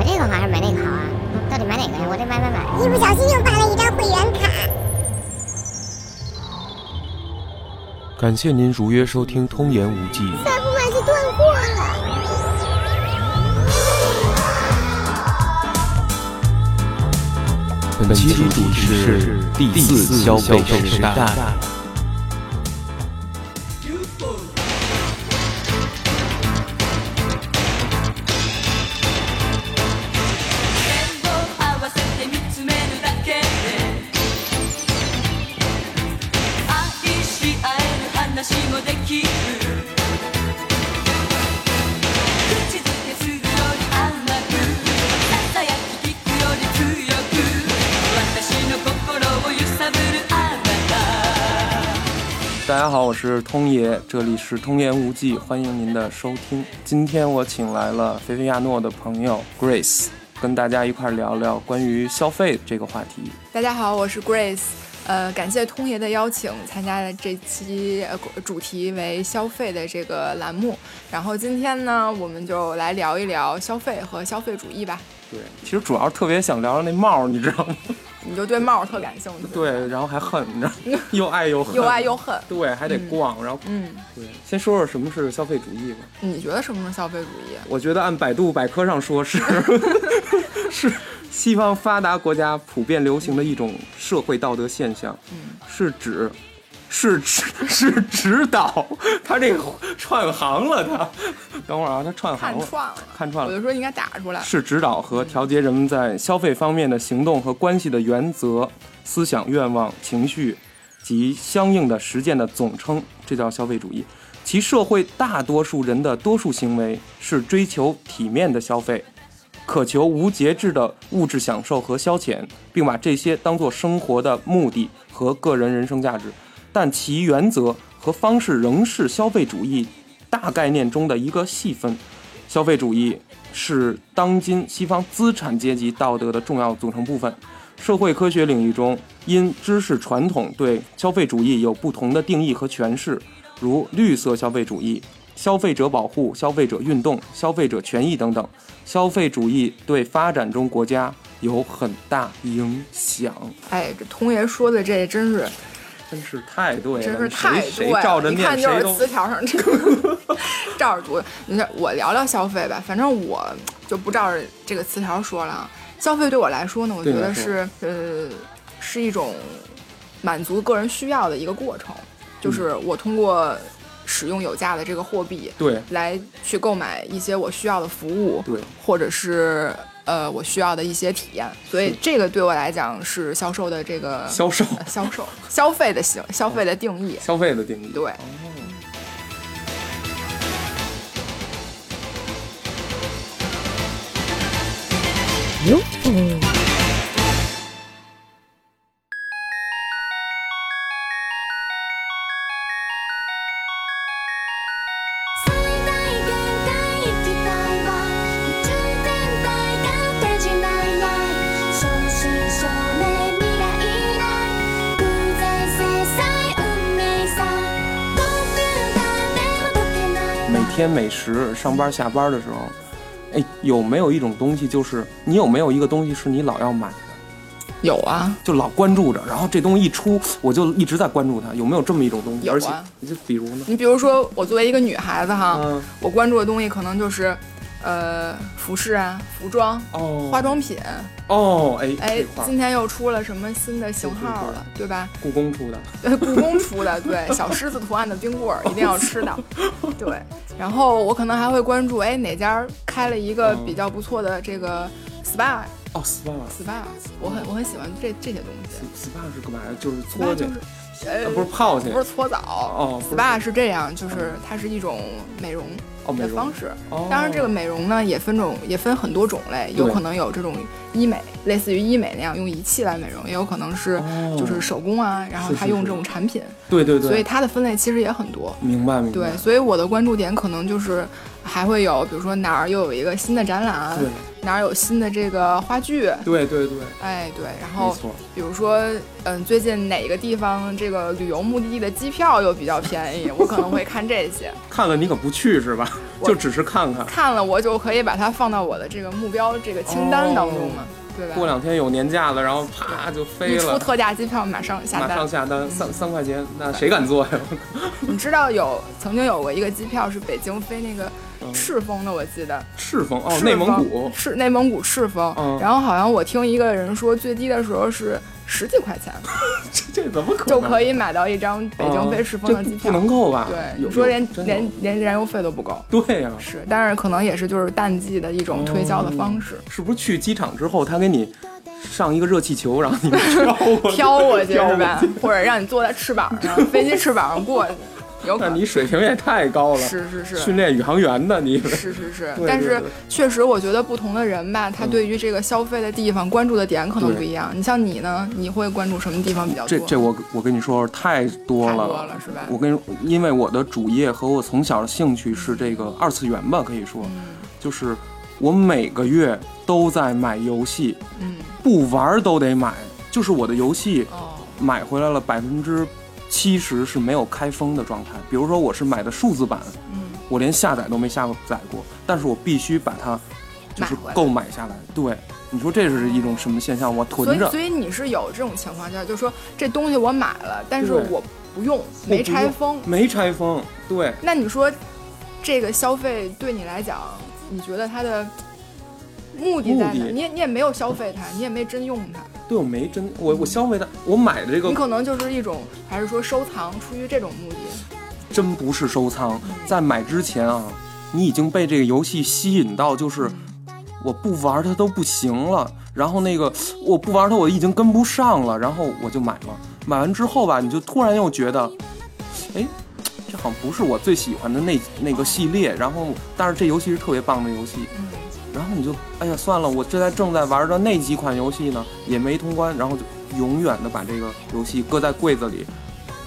买这个好还是买那个好啊？到底买哪个呀？我得买买买。一不小心又办了一张会员卡。感谢您如约收听《通言无忌》。再不买就断货了。本期主题是第四消费时代。是通爷，这里是通言无忌，欢迎您的收听。今天我请来了菲菲亚诺的朋友 Grace，跟大家一块儿聊聊关于消费这个话题。大家好，我是 Grace，呃，感谢通爷的邀请，参加了这期呃主题为消费的这个栏目。然后今天呢，我们就来聊一聊消费和消费主义吧。对，其实主要特别想聊聊那帽儿，你知道吗？你就对帽儿特感兴趣，对，然后还恨，你知道吗，又爱又恨，又爱又恨。对，还得逛，然后嗯，对，先说说什么是消费主义吧。你觉得什么是消费主义？我觉得按百度百科上说是 是西方发达国家普遍流行的一种社会道德现象，嗯是指是指 是指导，他这个串行了，他等会儿啊，他串行了，看串了，看串了。我就说应该打出来。是指导和调节人们在消费方面的行动和关系的原则、思想、愿望、情绪及相应的实践的总称，这叫消费主义。其社会大多数人的多数行为是追求体面的消费，渴求无节制的物质享受和消遣，并把这些当作生活的目的和个人人生价值。但其原则和方式仍是消费主义大概念中的一个细分。消费主义是当今西方资产阶级道德的重要组成部分。社会科学领域中，因知识传统对消费主义有不同的定义和诠释，如绿色消费主义、消费者保护、消费者运动、消费者权益等等。消费主义对发展中国家有很大影响。哎，这童爷说的这真是真是太对了，真是太对了，一照着念看就是词条上这个 照着读。你看，我聊聊消费吧，反正我就不照着这个词条说了啊。消费对我来说呢，我觉得是呃是一种满足个人需要的一个过程，就是我通过使用有价的这个货币对来去购买一些我需要的服务，对或者是呃我需要的一些体验，所以这个对我来讲是销售的这个销售呃销售 消费的行消费的定义。消费的定义。对，最时上班下班的时候，哎，有没有一种东西，就是你有没有一个东西是你老要买的，有啊，就老关注着，然后这东西一出，我就一直在关注它，有没有这么一种东西？有啊而且，你就比如呢？你比如说我作为一个女孩子哈，嗯，我关注的东西可能就是呃服饰啊、服装、哦，化妆品。哦，哎，哎今天又出了什么新的型号了，对吧？故宫出的，呃，故宫出的，对，小狮子图案的冰棍儿一定要吃到，对。然后我可能还会关注，哎，哪家开了一个嗯比较不错的这个 SPA 哦，SPA。SPA，我很我很喜欢这这些东西。SPA 是干嘛呀？就是搓就是不是泡去，不是搓澡哦，SPA 是这样，就是它是一种美容的方式。哦。当然，这个美容呢也分种，也分很多种类，有可能有这种医美，类似于医美那样用仪器来美容，也有可能是哦。就是手工啊，然后是是是他用这种产品，对对对，所以它的分类其实也很多。明白明白，对，所以我的关注点可能就是还会有，比如说哪儿又有一个新的展览，对哪儿有新的这个话剧，对对对，哎对，然后，比如说嗯，最近哪个地方这个旅游目的地的机票又比较便宜，我可能会看这些。看了你可不去是吧？就只是看看。看了我就可以把它放到我的这个目标这个清单当中嘛，对吧？过两天有年假了，然后啪就飞一出，特价机票马上下单马上。下单三三块钱，那谁敢坐呀？你知道有曾经有过一个机票是北京飞那个嗯赤峰的，我记得。赤峰哦，内蒙古。是内蒙古赤峰，嗯。然后好像我听一个人说最低的时候是十几块钱。这这怎么可能？就可以买到一张北京飞赤峰的机票。不不能够吧？对，有你说连连连燃油费都不够，对呀、是，但是可能也是就是淡季的一种推销的方式，是不是去机场之后，他给你上一个热气球，然后你飘 过去？飘过去是吧？或者让你坐在翅膀上，飞机翅膀上过去，有可能那你水平也太高了，是是是训练宇航员的你。是是是，但是确实，我觉得不同的人吧，他嗯对于这个消费的地方关注的点可能不一样。你像你呢，你会关注什么地方比较多？这这我我跟你说太多了，太多了是吧？我跟因为我的主业和我从小的兴趣是这个二次元吧，可以说，嗯就是我每个月都在买游戏，嗯不玩儿都得买。就是我的游戏哦买回来了百分之七十是没有开封的状态，比如说我是买的数字版，嗯我连下载都没下载过，但是我必须把它就是购买下来。对，你说这是一种什么现象？我囤着以所，以你是有这种情况下，就是说这东西我买了，但是我不用，没拆封。没拆封。对，那你说这个消费对你来讲，你觉得它的目的在哪？你也你也没有消费它，你也没真用它，对我没真我我消费它，我买的这个你可能就是一种还是说收藏，出于这种目的。真不是收藏，在买之前啊，你已经被这个游戏吸引到，就是我不玩它都不行了。然后那个我不玩它，我已经跟不上了，然后我就买了。买完之后吧，你就突然又觉得，哎，这好像不是我最喜欢的那那个系列。然后，但是这游戏是特别棒的游戏。嗯然后你就，哎呀，算了，我这在正在玩的那几款游戏呢，也没通关，然后就永远的把这个游戏搁在柜子里。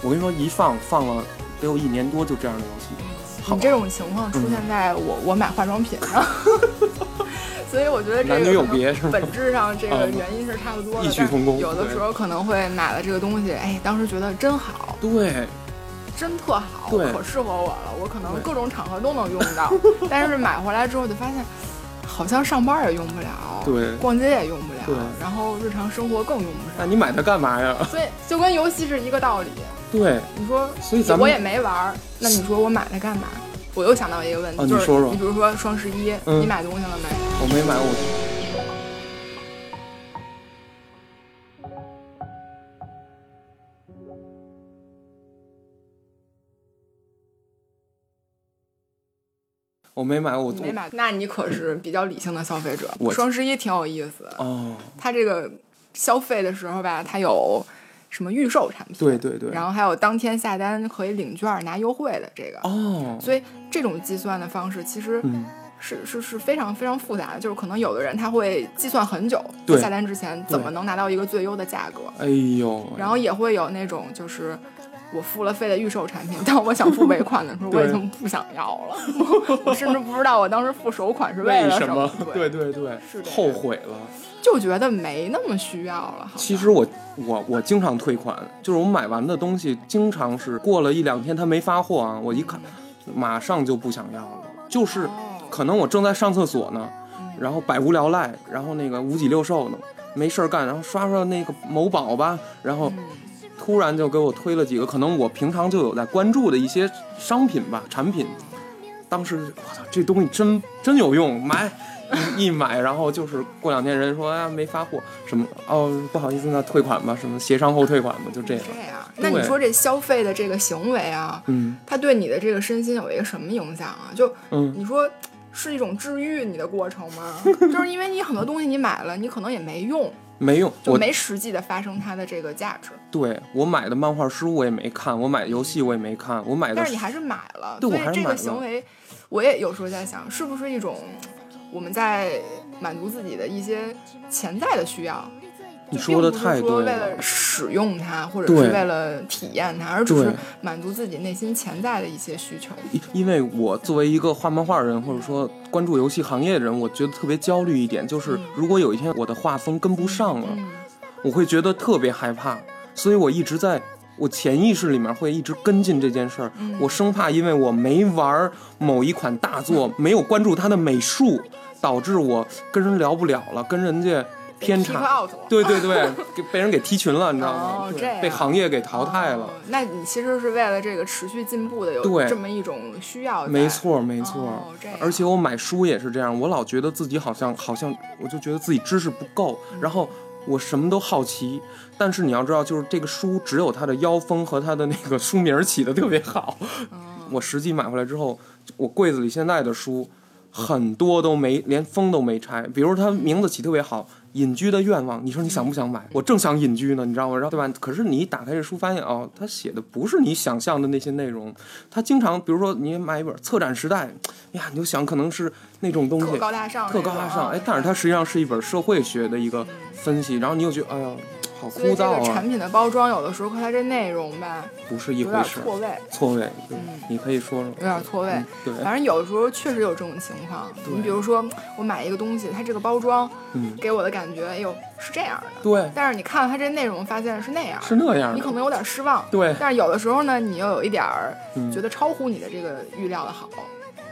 我跟你说，一放放了得有一年多，就这样的游戏。好你这种情况出现在我、我买化妆品上，所以我觉得这个男女有别是吗？本质上这个嗯原因是差不多的，异曲同工有的时候可能会买了这个东西，哎，当时觉得真好，对，真特好，对可适合我了，我可能各种场合都能用到。但是买回来之后就发现，好像上班也用不了，对逛街也用不了，对然后日常生活更用不上。那你买它干嘛呀？所以就跟游戏是一个道理。对，你说，所以咱们我也没玩儿，那你说我买它干嘛？我又想到一个问题，就是哦你说说你比如说双十一，嗯你买东西了没？我没买，我我没买，我你没买，那你可是比较理性的消费者。我双十一挺有意思的，哦，它这个消费的时候吧，它有什么预售产品，对对对，然后还有当天下单可以领券儿拿优惠的这个，哦，所以这种计算的方式其实嗯，是、是是非常非常复杂的，就是可能有的人他会计算很久，在下单之前怎么能拿到一个最优的价格，哎呦，然后也会有那种就是。我付了费的预售产品，当我想付尾款的时候，我已经不想要了。我甚至不知道我当时付首款是了什为什么？对对对后悔了。就觉得没那么需要了。其实我我我经常退款，就是我买完的东西，经常是过了一两天他没发货啊，我一看，马上就不想要了。就是哦可能我正在上厕所呢，然后百无聊赖，然后那个五脊六兽呢，没事儿干，然后刷刷那个某宝吧，然后嗯突然就给我推了几个可能我平常就有在关注的一些商品吧产品，当时我操，这东西真真有用，买。一一买，然后就是过两天人说啊没发货，什么哦不好意思，那退款吧，什么协商后退款吧，就这样。这样，那你说这消费的这个行为啊，嗯它对你的这个身心有一个什么影响啊？就嗯，你说是一种治愈你的过程吗？就是因为你很多东西你买了，你可能也没用，没用，我就没实际的发生它的这个价值，对我买的漫画书我也没看，我买的游戏我也没看，我买的但是你还是买了，对这个我还是买了行为，我也有时候在想，是不是一种我们在满足自己的一些潜在的需要？你说的太并不是为对了了。使用它，或者是为了体验它，而只是满足自己内心潜在的一些需求。因因为我作为一个画漫画人，或者说关注游戏行业的人，我觉得特别焦虑一点，就是如果有一天我的画风跟不上了，嗯我会觉得特别害怕，所以我一直在，我我潜意识里面会一直跟进这件事儿，嗯我生怕因为我没玩某一款大作，没有关注它的美术，导致我跟人聊不了了，跟人家偏差。对对对，给被人给踢群了，你知道吗？哦这样被行业给淘汰了。哦那你其实是为了这个持续进步的，有对这么一种需要。没错，没错。哦而且我买书也是这样，我老觉得自己好像好像，我就觉得自己知识不够，嗯然后我什么都好奇。但是你要知道，就是这个书只有它的腰封和它的那个书名儿起的特别好。哦 我实际买回来之后，我柜子里现在的书很多都没连封都没拆，比如它名字起特别好。隐居的愿望，你说你想不想买？我正想隐居呢，你知道吗？然后对吧？可是你一打开这书，发现哦，他写的不是你想象的那些内容。他经常，比如说你买一本《策展时代》，呀，你就想可能是那种东西，特高大上，特高大上，哎啊，但是它实际上是一本社会学的一个分析，然后你又觉得，哎呀，好枯所以这个产品的包装有的时候和它这内容吧，不是一有点回事，错位，错位，嗯你可以说说，有点错位。嗯对，反正有的时候确实有这种情况。你比如说，我买一个东西，它这个包装嗯，给我的感觉，哎呦是这样的，对，但是你看了它这内容，发现是那样，是那样，你可能有点失望。对，但是有的时候呢，你又有一点儿嗯觉得超乎你的这个预料的好。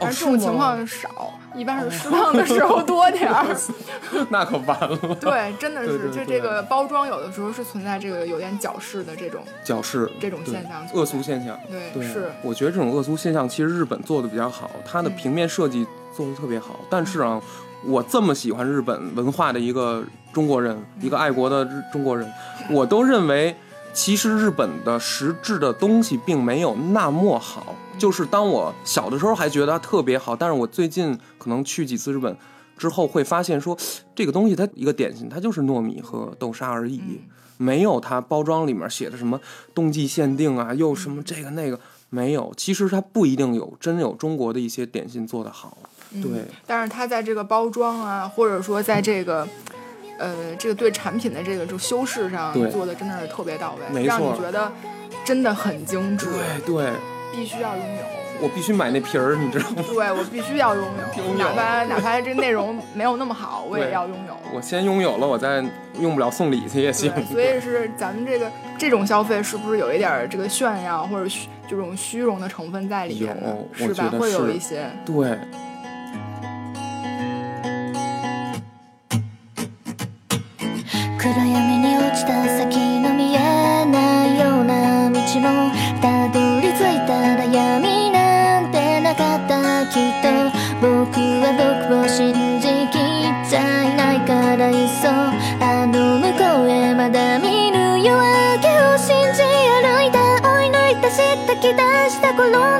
但是这种情况少，一般是失望的时候 多点儿。那可完了，对，真的是，就这个包装有的时候是存在这个有点矫饰的这种矫饰这种现象恶俗现象，对对，是我觉得这种恶俗现象其实日本做的比较好，它的嗯平面设计做的特别好。但是啊，我这么喜欢日本文化的一个中国人，一个爱国的日中国人，我都认为，其实日本的实质的东西并没有那么好。就是当我小的时候还觉得它特别好，但是我最近可能去几次日本之后，会发现说，这个东西它一个点心，它就是糯米和豆沙而已。嗯没有它包装里面写的什么冬季限定啊，又什么这个那个，没有。其实它不一定有真有中国的一些点心做得好。对，嗯但是它在这个包装啊，或者说在这个。呃，这个对产品的这个就修饰上做的真的是特别到位，让你觉得真的很精致，对对，必须要拥有。我必须买那皮儿，你知道吗？对我必须要拥有，拥有哪怕哪怕这内容没有那么好，我也要拥有。我先拥有了，我再用不了送礼去也行。所以是咱们这个这种消费是不是有一点儿这个炫耀或者虚这种虚荣的成分在里面呢？是吧？会有一些。对，暗闇 color.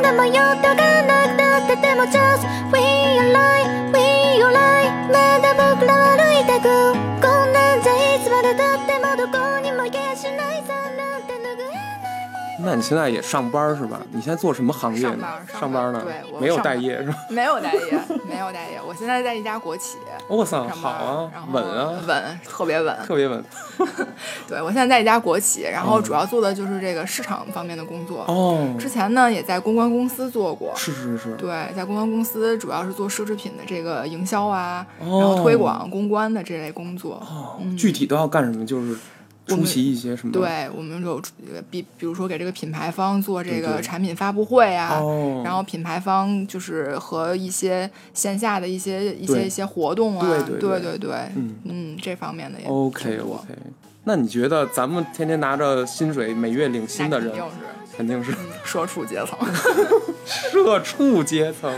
那你现在也上班是吧？你现在做什么行业呢？上班上班呢？对我没有待业是吧？没有待业，没有待业。我现在在一家国企 我操，上班，好啊稳啊，稳，特别稳。特别稳。对我现在在一家国企，然后主要做的就是这个市场方面的工作。哦，之前呢，也在公关公司做过。是是是，对，在公关公司主要是做奢侈品的这个营销啊，哦然后推广、公关的这类工作。哦，嗯具体都要干什么？就是出席一些什么？，对，我们有呃比比如说给这个品牌方做这个产品发布会啊，哦，然后品牌方就是和一些线下的一些一些一些活动啊，对对对对对嗯这方面的也 OK 挺多 OK。那你觉得咱们天天拿着薪水每月领薪的人肯，定是肯定是嗯社畜阶层，社畜阶层？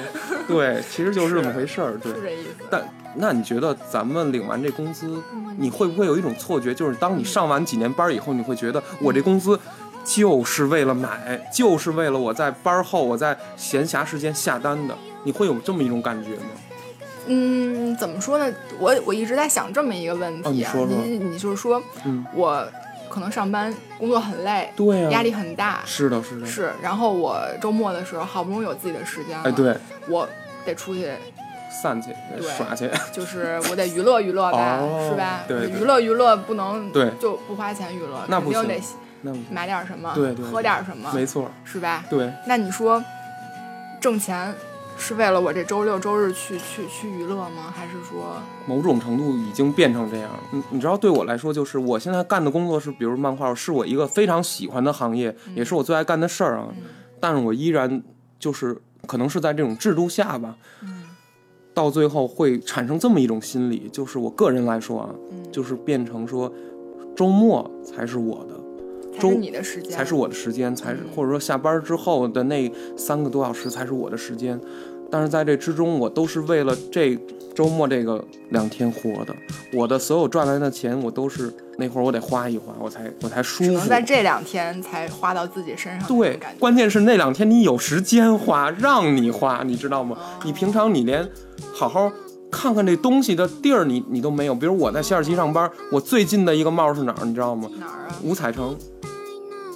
对，其实就是这么回事儿。对 是，这意思。但那你觉得咱们领完这工资，你会不会有一种错觉，就是当你上完几年班以后，你会觉得我这工资就是为了买，就是为了我在班后我在闲暇时间下单的？你会有这么一种感觉吗？嗯，怎么说呢？我我一直在想这么一个问题啊，哦你说说你你就是说，嗯我可能上班工作很累，对呀、压力很大，是的，是的，是，然后我周末的时候好不容易有自己的时间了，哎，对，我得出去，散去对耍去，就是我得娱乐娱乐吧，哦是吧？对对娱乐娱乐不能对就不花钱娱乐，那不行那买点什么，对对喝点什么，没错，是吧？对，那你说挣钱是为了我这周六周日去去去娱乐吗？还是说，某种程度已经变成这样。你你知道，对我来说，就是我现在干的工作是，比如漫画，是我一个非常喜欢的行业，也是我最爱干的事儿啊。但是我依然就是可能是在这种制度下吧，到最后会产生这么一种心理，就是我个人来说啊，就是变成说周末才是我的。周你的时间？才是我的时间，才是或者说下班之后的那三个多小时才是我的时间。但是在这之中，我都是为了这周末这个两天活的。我的所有赚来的钱，我都是那会儿我得花一花，我才我才舒服只能。在这两天才花到自己身上，对，关键是那两天你有时间花，让你花，你知道吗？你平常你连好好看看这东西的地儿，你你都没有。比如我在西二旗上班，我最近的一个帽是哪儿，你知道吗？哪儿啊？五彩城。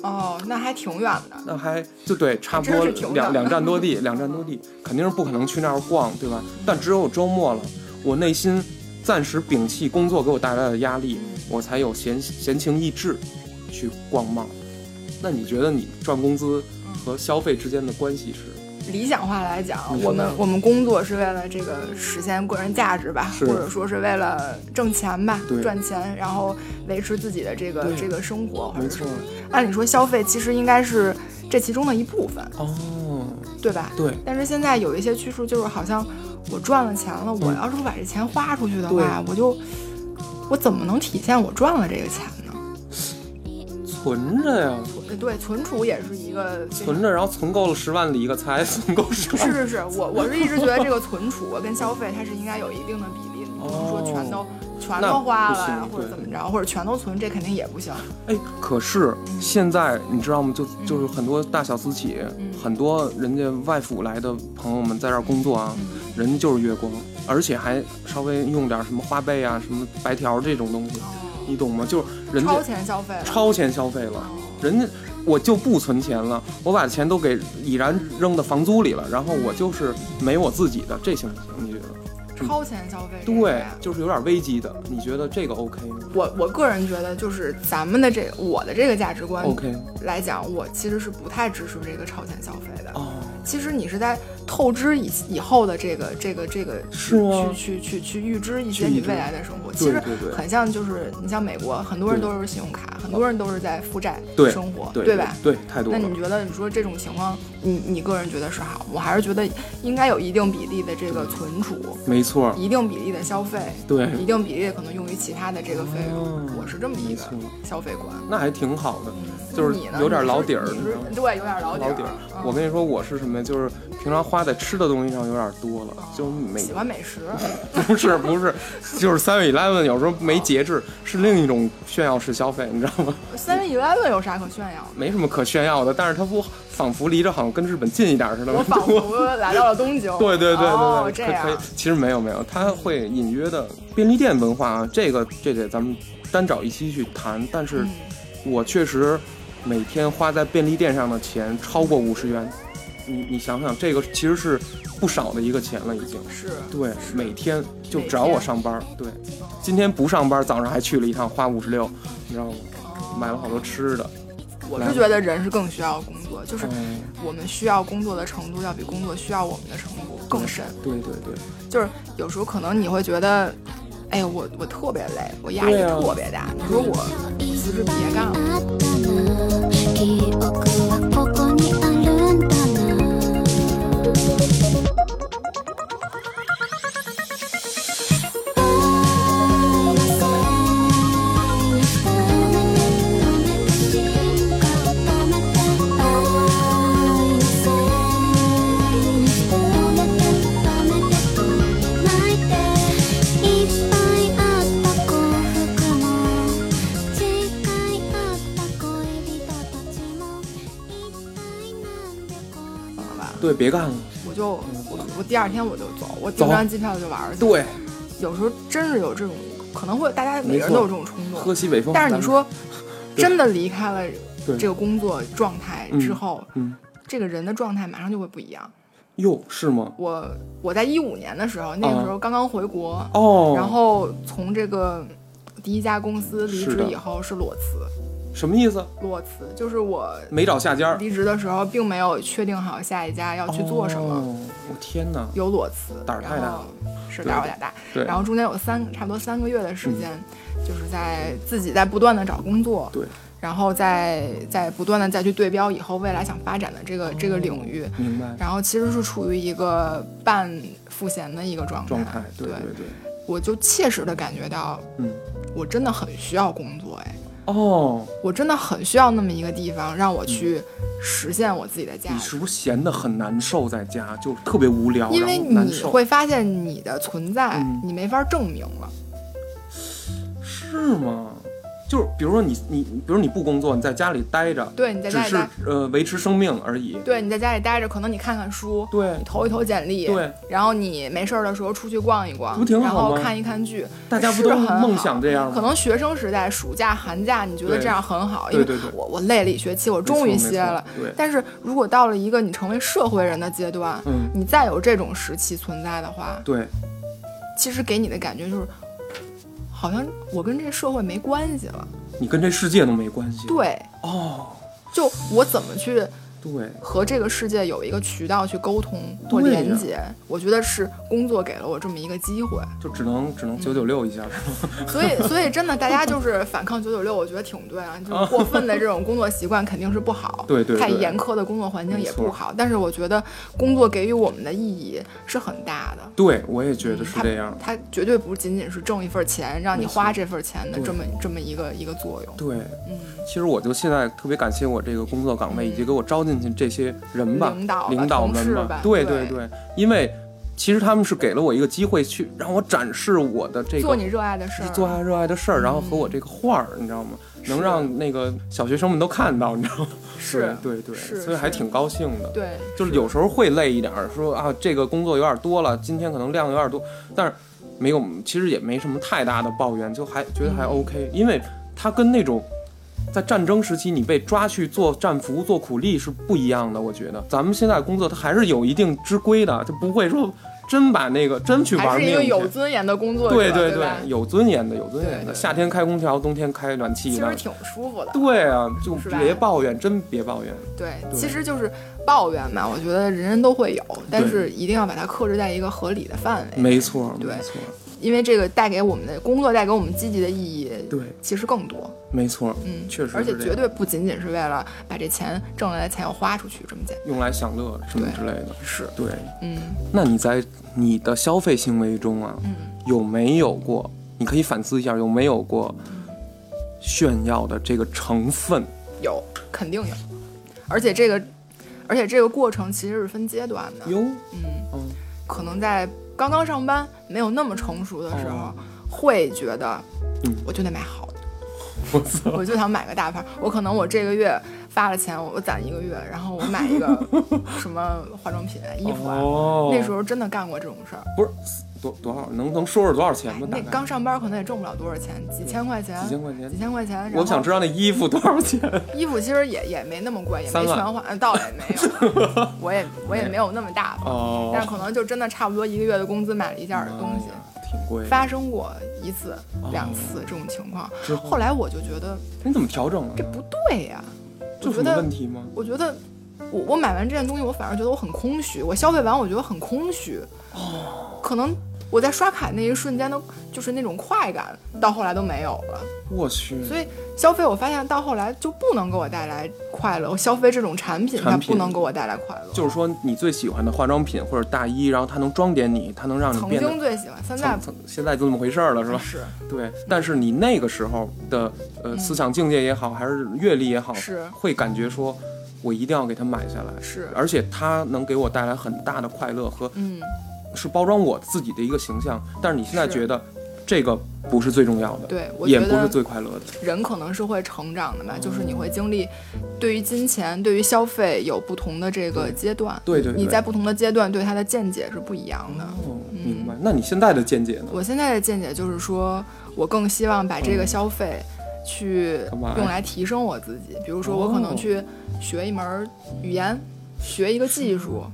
哦，那还挺远的。那还就对，差不多两 两站多地，两站多地，肯定是不可能去那儿逛，对吧？但只有周末了，我内心暂时摒弃工作给我带来的压力，我才有闲闲情逸致去逛帽。那你觉得你赚工资和消费之间的关系是？理想化来讲，我们我们工作是为了这个实现个人价值吧，或者说是为了挣钱吧，赚钱，然后维持自己的这个这个生活，或者是。按理说消费其实应该是这其中的一部分，哦，对吧？对，但是现在有一些趋势，就是好像我赚了钱了，我要是不把这钱花出去的话，我就我怎么能体现我赚了这个钱呢？存着呀，呃对，存储也是一个存着，然后存够了十万里一个才，存够十万。是是是，我我是一直觉得这个存储跟消费它是应该有一定的比例的，你不能说全都、全都花了呀，或者怎么着，或者全都存，这肯定也不行。哎，可是现在你知道吗？就就是很多大小私企，很多人家外府来的朋友们在这儿工作啊，人家就是月光，而且还稍微用点什么花呗啊、什么白条这种东西，你懂吗？就是人家超前消费了，超前消费了，人家我就不存钱了，我把钱都给已然扔到房租里了，然后我就是没我自己的，这行不行？你觉得？超前消费对，就是有点危机的，你觉得这个 OK 吗我我个人觉得，就是咱们的这我的这个价值观？OK 来讲，我其实是不太支持这个超前消费的。哦，其实你是在透支以以后的这个这个这个是去去去去预支一些你未来的生活。其实很像就是你像美国，很多人都是信用卡，很多人都是在负债对生活，对吧？对，太多了。那你觉得你说这种情况，你你个人觉得是好？我还是觉得应该有一定比例的这个存储，没错，一定比例的消费，对，一定比例的可能用于其他的这个费用。哦我是这么一个消费观。那还挺好的，就是有点老底儿，对，有点老底儿。老底儿。嗯我跟你说，我是什么呀？就是平常花在吃的东西上有点多了，就美喜欢美食，不是不是，就是三月 eleven 有时候没节制，是另一种炫耀式消费，你知道吗？三月 eleven 有啥可炫耀的？没什么可炫耀的，但是它不仿佛离着好像跟日本近一点似的吗？我仿佛 来到了东京。对对对对哦，对，这可可以样。。其实没有没有，它会隐约的便利店文化啊，这个这得咱们单找一期去谈。但是嗯我确实每天花在便利店上的钱超过五十元，你你想想，这个其实是不少的一个钱了，已经。是，对，每天就每只要我上班，对，今天不上班，早上还去了一趟，花五十六，你知道吗？买了好多吃的。我是觉得人是更需要工作，就是嗯，我们需要工作的程度要比工作需要我们的程度更深。对对对，就是有时候可能你会觉得，哎呀，我我特别累，我压力特别大。你说我辞职别干了，对，别干了。我就我我第二天我就走，我订张机票就玩儿去。对，有时候真是有这种，可能会大家每个人都有这种冲动。喝西北风。但是你说，真的离开了这个工作状态之后，嗯，这个人的状态马上就会不一样。哟，是吗？我我在一五年的时候，那个时候刚刚回国，哦，然后从这个第一家公司离职以后是裸辞，什么意思？裸辞，就是我没找下家离职的时候并没有确定好下一家要去做什么，哦我天哪！有裸辞，胆儿太大。是胆儿有点大。对，然后中间有三差不多三个月的时间，就是在自己在不断的找工作，对，然后再再不断的再去对标以后未来想发展的这个、这个领域，明白。然后其实是处于一个半赋闲的一个状态。状态，对对。对对，我就切实的感觉到，嗯，我真的很需要工作，哎，哦，我真的很需要那么一个地方让我去实现我自己的价值。你是不是闲得很难受，在家就特别无聊，因为你会发现你的存在，嗯你没法证明了。是吗？就是比如说你你比如你不工作，你在家里待着，对，你在家里待，呃维持生命而已。对，你在家里待着，可能你看看书，对你投一投简历，对，然后你没事儿的时候出去逛一逛，不挺好然后吗看一看剧，大家不都是很好梦想这样吗？可能学生时代、暑假、寒假，你觉得这样很好，因为我我累了一学期，我终于歇了。。对，但是如果到了一个你成为社会人的阶段，嗯，你再有这种时期存在的话，对，其实给你的感觉就是，好像我跟这社会没关系了。你跟这世界都没关系。对，哦，就我怎么去对，和这个世界有一个渠道去沟通或连接，我觉得是工作给了我这么一个机会。就只能只能九九六一下，是吧？所以，所以真的，大家就是反抗九九六，我觉得挺对啊。就是过分的这种工作习惯肯定是不好，对对对太严苛的工作环境也不好。但是我觉得工作给予我们的意义是很大的。对，我也觉得是这样。它绝对不仅仅是挣一份钱，让你花这份钱的这么这么一个一个作用。对，嗯，其实我就现在特别感谢我这个工作岗位以及给我招进去这些人吧，领导吧领导们吧。对对对，因为其实他们是给了我一个机会去让我展示我的这个做你热爱的事儿，做爱热爱的事儿，然后和我这个画儿，你知道吗？能让那个小学生们都看到，你知道吗？是。对对对，所以还挺高兴的。对，就是有时候会累一点儿，说啊这个工作有点多了，今天可能量有点多，但是没有，其实也没什么太大的抱怨，就还觉得还嗯。OK，因为它跟那种在战争时期你被抓去做战俘、做苦力是不一样的。我觉得咱们现在工作它还是有一定之规的，就不会说真把那个真去玩还是一个。有尊严的工作，对对对有尊严的，有尊严的。夏天开空调，冬天开暖气的其实。挺舒服的。对啊，就是别抱怨，真别抱怨。对，对其实就是抱怨嘛，我觉得人人都会有，但是一定要把它克制在一个合理的范围。没错，对没错，因为这个带给我们的工作带给我们积极的意义，对，其实更多。没错，嗯，确实而且绝对不仅仅是为了把这钱挣来的钱要花出去这么简单。用来享乐什么之类的。是，对，嗯那你在你的消费行为中啊，嗯，有没有过？你可以反思一下，有没有过炫耀的这个成分？有，肯定有。而且这个，而且这个过程其实是分阶段的。有，嗯，嗯，可能在刚刚上班没有那么成熟的时候，哦会觉得，嗯我就得买好的。我操，我就想买个大牌儿。我可能我这个月发了钱，我攒一个月，然后我买一个什么化妆品啊、衣服啊。哦，那时候真的干过这种事儿。不是多多少？能能说说多少钱吗？那刚上班可能也挣不了多少钱，几千块钱，几千块钱几。千块钱。我想知道那衣服多少钱？衣服其实也也没那么贵，也没全换，呃倒也没有，我也我也没有那么大方，哦，但是可能就真的差不多一个月的工资买了一件儿东西。挺贵。发生过一次、两次这种情况，后后来我就觉得你怎么调整了呢？这不对呀、这有什么我觉得问题吗？我觉得我我买完这件东西，我反而觉得我很空虚。我消费完，我觉得很空虚。哦，可能我在刷卡那一瞬间的，就是那种快感，到后来都没有了。我去，所以消费，我发现到后来就不能给我带来快乐。我消费这种产品，它不能给我带来快乐。就是说你最喜欢的化妆品或者大衣，然后它能装点你，它能让你曾变得经最喜欢，现在曾曾现在就这么回事儿了，是吧？是对，但是你那个时候的呃思想境界也好，还是阅历也好，嗯是会感觉说，我一定要给它买下来，是，而且它能给我带来很大的快乐和嗯，是包装我自己的一个形象。但是你现在觉得这个不是最重要的，对，我也不是最快乐的。人可能是会成长的嘛，就是你会经历对于金钱、对于消费有不同的这个阶段。对对对，你在不同的阶段对它的见解是不一样的。哦，明白。那你现在的见解呢？我现在的见解就是说，我更希望把这个消费去用来提升我自己，比如说我可能哦去学一门语言，学一个技术。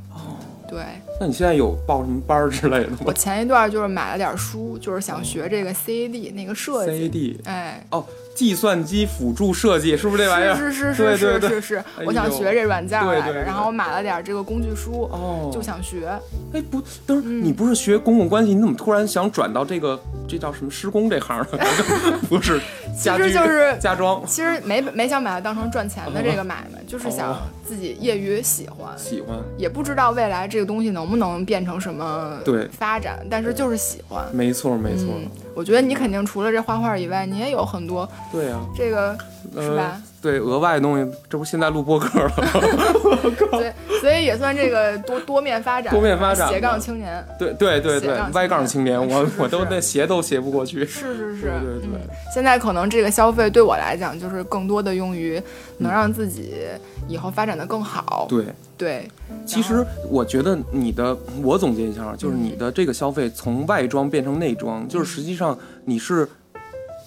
哦，对那你现在有报什么班儿之类的吗我前一段就是买了点书，就是想学这个 CAD 那个设计。？CAD 哎，哦计算机辅助设计，是不是这玩意儿？是是是是是是是，我想学这软件来着，对对对然后我买了点儿这个工具书，哦就想学。哎，不，等会儿嗯你不是学公共关系，你怎么突然想转到这个这叫什么施工这行了？不是，家居就是家装，其实没没想把它当成赚钱的这个买卖，就是想哦自己业余喜欢，喜欢，也不知道未来这个东西能不能变成什么对发展，但是就是喜欢。没错没错，嗯，我觉得你肯定除了这画画以外，你也有很多对啊，这个是吧呃？对，额外的东西，这不现在录播客了，对，所以也算这个多多面发展，多面发展斜杠青年。对对对对，歪杠青年，我我都是那斜都斜不过去，是是是，对对对嗯，现在可能这个消费对我来讲，就是更多的用于能让自己以后发展的更好。对。对，其实我觉得你的，我总结一下，就是你的这个消费从外装变成内装，就是实际上你是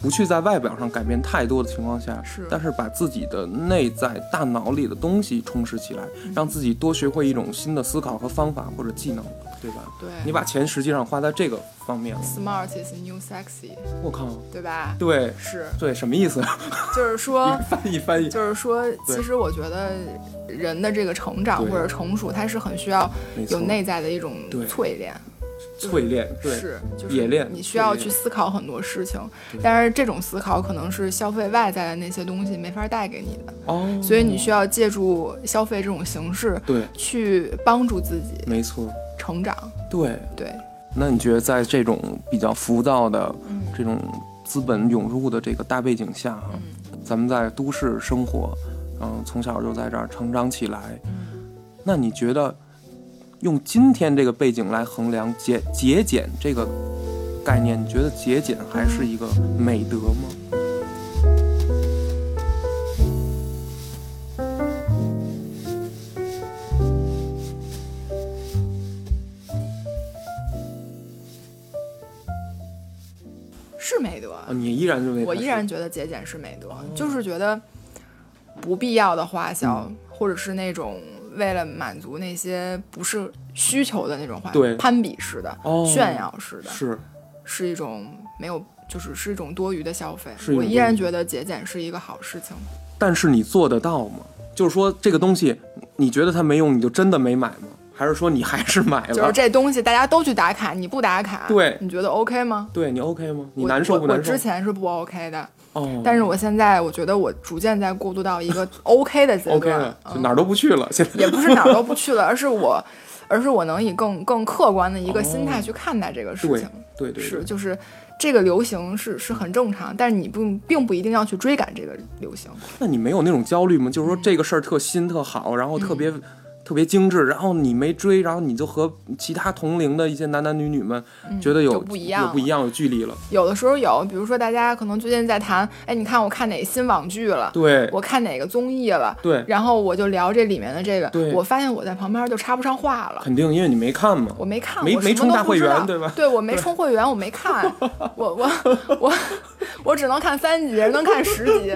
不去在外表上改变太多的情况下，是但是把自己的内在大脑里的东西充实起来，嗯让自己多学会一种新的思考和方法或者技能，对吧？对你把钱实际上花在这个方面了，smart is new sexy，我靠，对吧？对是，对，什么意思？就是说，翻译翻译，就是说，其实我觉得人的这个成长或者成熟，它是很需要有内在的一种淬炼。淬炼，对，是，就是冶炼你需要去思考很多事情，但是这种思考可能是消费外在的那些东西没法带给你的，哦，所以你需要借助消费这种形式对，去帮助自己没错，成长。对。对，那你觉得在这种比较浮躁的嗯这种资本涌入的这个大背景下哈，嗯咱们在都市生活，嗯，从小就在这儿成长起来，嗯。那你觉得用今天这个背景来衡量节节俭这个概念，你觉得节俭还是一个美德吗？是美德。啊，你依然认为我依然觉得节俭是美德，就是觉得不必要的花销，嗯或者是那种为了满足那些不是需求的那种话，对攀比式的、哦炫耀式的，是是一种没有，就是是一种多余的消费我依然觉得节俭是一个好事情。但是你做得到吗？就是说这个东西，你觉得它没用，你就真的没买吗？还是说你还是买了？就是这东西大家都去打卡，你不打卡，对你觉得 OK 吗？对你 OK 吗？你难受不难受？我我之前是不 OK 的，哦，但是我现在我觉得我逐渐在过渡到一个 OK 的阶段哪儿都不去了。现在也不是哪儿都不去了，而是我，而是我能以更更客观的一个心态去看待这个事对情。对对对，是就是这个流行是是很正常，但是你不并不一定要去追赶这个流行。那你没有那种焦虑吗？就是说这个事儿特新特好，然后特别、特别精致，然后你没追，然后你就和其他同龄的一些男男女女们觉得有、就不一样有不一样，有距离了。有的时候有，比如说大家可能最近在谈，哎，你看我看哪个新网剧了，对。我看哪个综艺了，对，然后我就聊这里面的这个对，我发现我在旁边就插不上话了。肯定因为你没看嘛。我没看，没没充大会员对吧？对我没充会员，我没看，我我我我只能看三集，能看十集，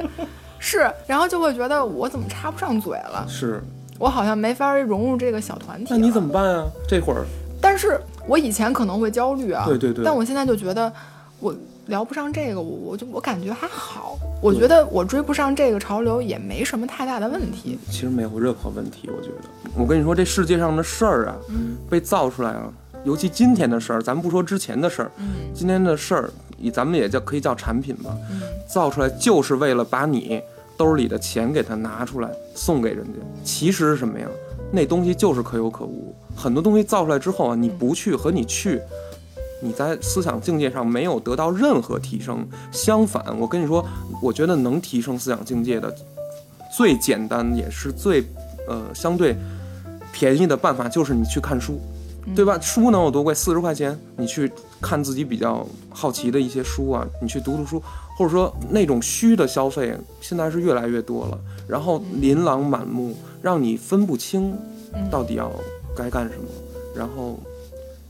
是，然后就会觉得我怎么插不上嘴了，是，我好像没法融入这个小团体。那你怎么？办啊？这会儿但是我以前可能会焦虑啊，对对对但我现在就觉得我聊不上这个，我我就我感觉还好，我觉得我追不上这个潮流也没什么太大的问题。其实没有任何问题，我觉得。我跟你说，这世界上的事儿啊，嗯被造出来啊，尤其今天的事儿，咱们不说之前的事儿，嗯今天的事儿，以咱们也叫可以叫产品吧，嗯造出来就是为了把你兜里的钱给它拿出来送给人家。其实是什么呀？那东西就是可有可无。很多东西造出来之后啊，你不去和你去，你在思想境界上没有得到任何提升。相反，我跟你说，我觉得能提升思想境界的最简单也是最呃相对便宜的办法，就是你去看书。对吧？书能有多贵？四十块钱，你去看自己比较好奇的一些书啊，你去读读书，或者说那种虚的消费，现在是越来越多了，然后琳琅满目，让你分不清到底要该干什么。然后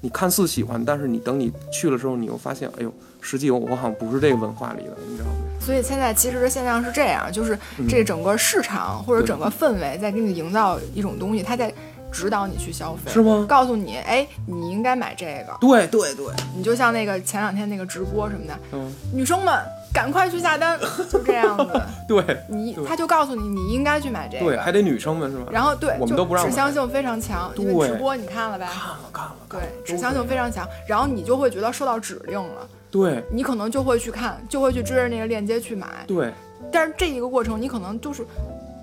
你看似喜欢，但是你等你去了之后，你又发现，哎呦，实际我我好像不是这个文化里的，你知道吗？所以现在其实的现象是这样，就是这整个市场或者整个氛围在给你营造一种东西，它在指导你去消费，是吗？告诉你，哎，你应该买这个。对对对，你就像那个前两天那个直播什么的，嗯，女生们赶快去下单，就这样子。对你他就告诉你你应该去买这个，对，还得女生们是吧？然后对，我们就都不让买。指向性非常强，因为直播你看了呗，看了看了，看对，指向性非常强，然后你就会觉得受到指令了，对。你可能就会去看，就会去追着那个链接去买，对。但是这一个过程你可能就是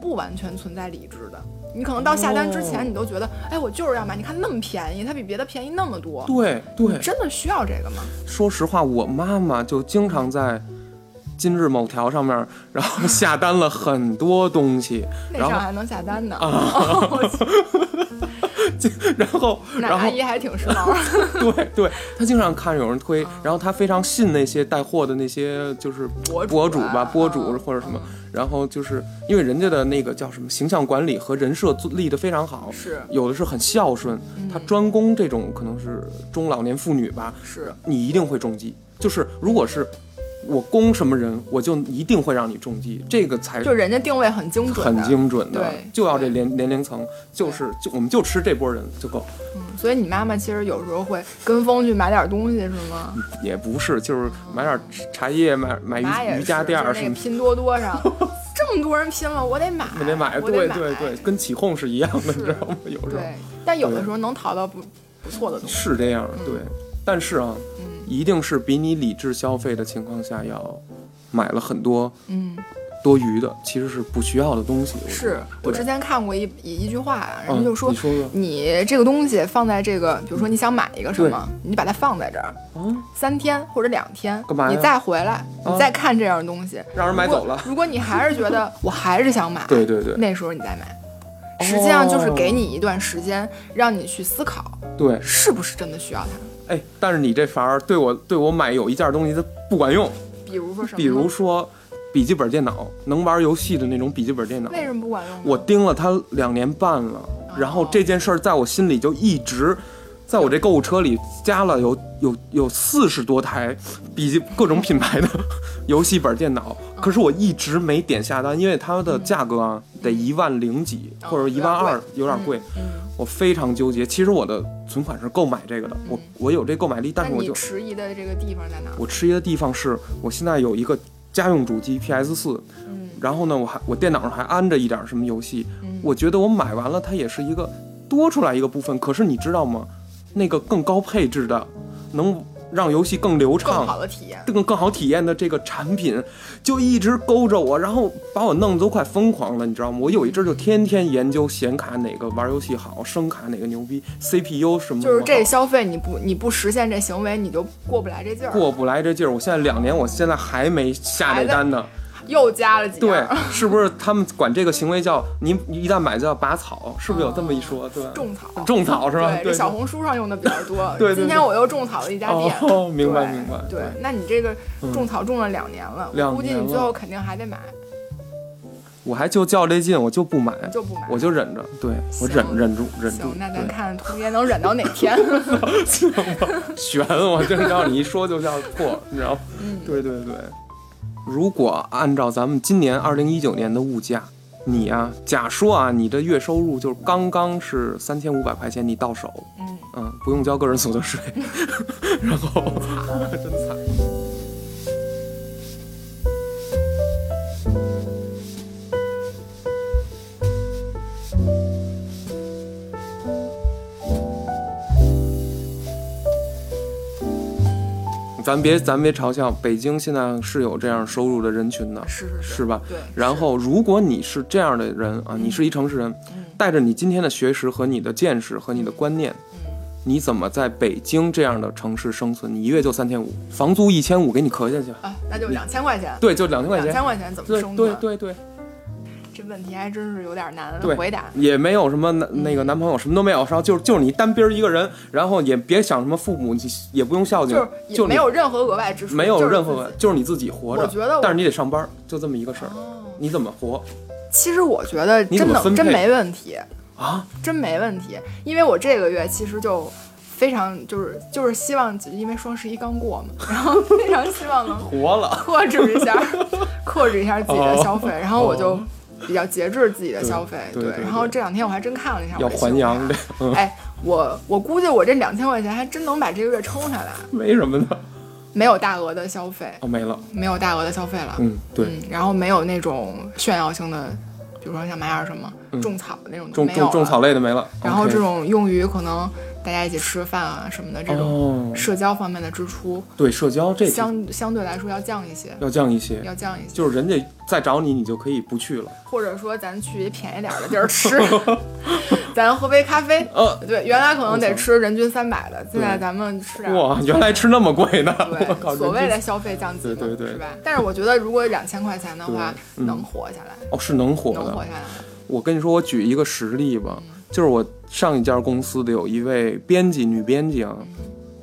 不完全存在理智的。你可能到下单之前，哦你都觉得，哎，我就是要买。你看那么便宜，它比别的便宜那么多，对对，真的需要这个吗？说实话，我妈妈就经常在今日某条上面，然后下单了很多东西，那上还能下单呢，啊 然后那然后阿姨还挺时髦。对对，她经常看有人推，然后她非常信那些带货的那些就是博主吧，啊博主嗯或者什么，然后就是因为人家的那个叫什么形象管理和人设做立得非常好，是有的是很孝顺，他专攻这种可能是中老年妇女吧，是，你一定会中计。就是如果是我攻什么人，我就一定会让你中计，这个才就人家定位很精准，很精准的，就要这年年龄层，就是就我们就吃这波人就够。嗯所以你妈妈其实有时候会跟风去买点东西，是吗？也不是，就是买点茶叶，买买瑜瑜伽垫什么，拼多多上，这么多人拼了，我得买，我得买。对对对，跟起哄是一样的，你知道吗？有时候对，但有的时候能淘到不不错的东西。是这样，对。但是啊，嗯一定是比你理智消费的情况下要买了很多嗯，多余的，其实是不需要的东西。是我之前看过一一一句话，人家嗯就说你说说你这个东西放在这个，比如说你想买一个什么，你把它放在这儿嗯，三天或者两天，干嘛你再回来，啊？你再看这样的东西，让人买走了。如果你还是觉得 我还是想买，对对对。那时候你再买。实际上就是给哦你一段时间，让你去思考对，是不是真的需要它。哎，但是你这法儿对我对我买有一件东西它不管用，比如说什么？比如说笔记本电脑，能玩游戏的那种笔记本电脑。为什么不管用？我盯了它两年半了，然后这件事儿在我心里就一直，在我这购物车里加了有有有四十多台笔记各种品牌的 游戏本电脑，可是我一直没点下单，因为它的价格啊得一万零几哦或者一万二，有点贵，嗯，我非常纠结。其实我的存款是购买这个的，我我有这购买力，但是我就迟疑的这个地方在哪儿？我迟疑的地方是我现在有一个家用主机 PS 四，嗯然后呢，我还我电脑上还安着一点什么游戏，嗯我觉得我买完了，它也是一个多出来一个部分。可是你知道吗？那个更高配置的，能让游戏更流畅更畅、好的体验。更更好体验的这个产品，就一直勾着我，然后把我弄得都快疯狂了，你知道吗？我有一阵儿就天天研究显卡哪个玩游戏好，声卡哪个牛逼，CPU 什么就是这消费，你不你不实现这行为，你就过不来这劲儿。过不来这劲儿。我现在两年，我现在还没下这单呢。又加了几对，是不是他们管这个行为叫你你一旦买就要拔草？是不是有这么一说？对？种草。种草是吧？对，这小红书上用的比较多。对今天我又种草了一家店。哦 明白明白对对，那你这个种草种了两年了，我估计你最后肯定还得买，我还就较这劲，我就不买，就不买。我就忍着，对我忍忍住忍住行，，那咱对看童爷能忍到哪天。悬，我真知道你一说就要破，你知道吗？嗯对对对。如果按照咱们今年二零一九年的物价，你啊、假说啊，你的月收入就是刚刚是三千五百块钱，你到手，嗯，嗯，不用交个人所得税，然后 真惨。咱别咱别嘲笑，北京现在是有这样收入的人群的，是是吧？对。然后，如果你是这样的人啊，你是一城市人，嗯带着你今天的学识和你的见识和你的观念，嗯你怎么在北京这样的城市生存？你一月就三千五，房租一千五，给你磕下去。啊，那就两千块钱。对，就两千块钱。两千块钱怎么对生存？对对对这问题还真是有点难，回答。也没有什么男那个男朋友，什么都没有，然后就是就是你单兵儿一个人，然后也别想什么父母，也不用孝敬，就是没有任何额外支出，没有任何就是你自己活着。我觉得但是你得上班，就这么一个事儿，哦你怎么活其实我觉得真的真没问题，啊？真没问题，因为我这个月其实就非常就是就是希望，因为双十一刚过嘛，然后非常希望能 活了。克制一下，克制一下自己的消费，然后我就哦比较节制自己的消费，对对对然后这两天我还真看了一下我要还阳的，嗯，哎，我我估计我这两千块钱还真能把这个月撑下来，没什么的。没有大额的消费，哦，没了。没有大额的消费了。嗯，对，嗯，然后没有那种炫耀性的，比如说像买点什么嗯种草的那种都种没有种种草类的没了。然后这种用于可能大家一起吃饭啊什么的这种哦，社交方面的支出，对社交这相相对来说要降一些，要降一些，要降一些。就是人家再找你，你就可以不去了。或者说咱去一便宜点儿的地儿吃，咱喝杯咖啡。呃，对，原来可能得吃人均三百的，现在咱们吃点哇，原来吃那么贵呢！对，所谓的消费降级嘛，对对对是吧？但是我觉得如果两千块钱的话，嗯能活下来，哦是能活的。能活下来。我跟你说，我举一个实例吧，嗯就是我上一家公司的有一位编辑，女编辑啊，嗯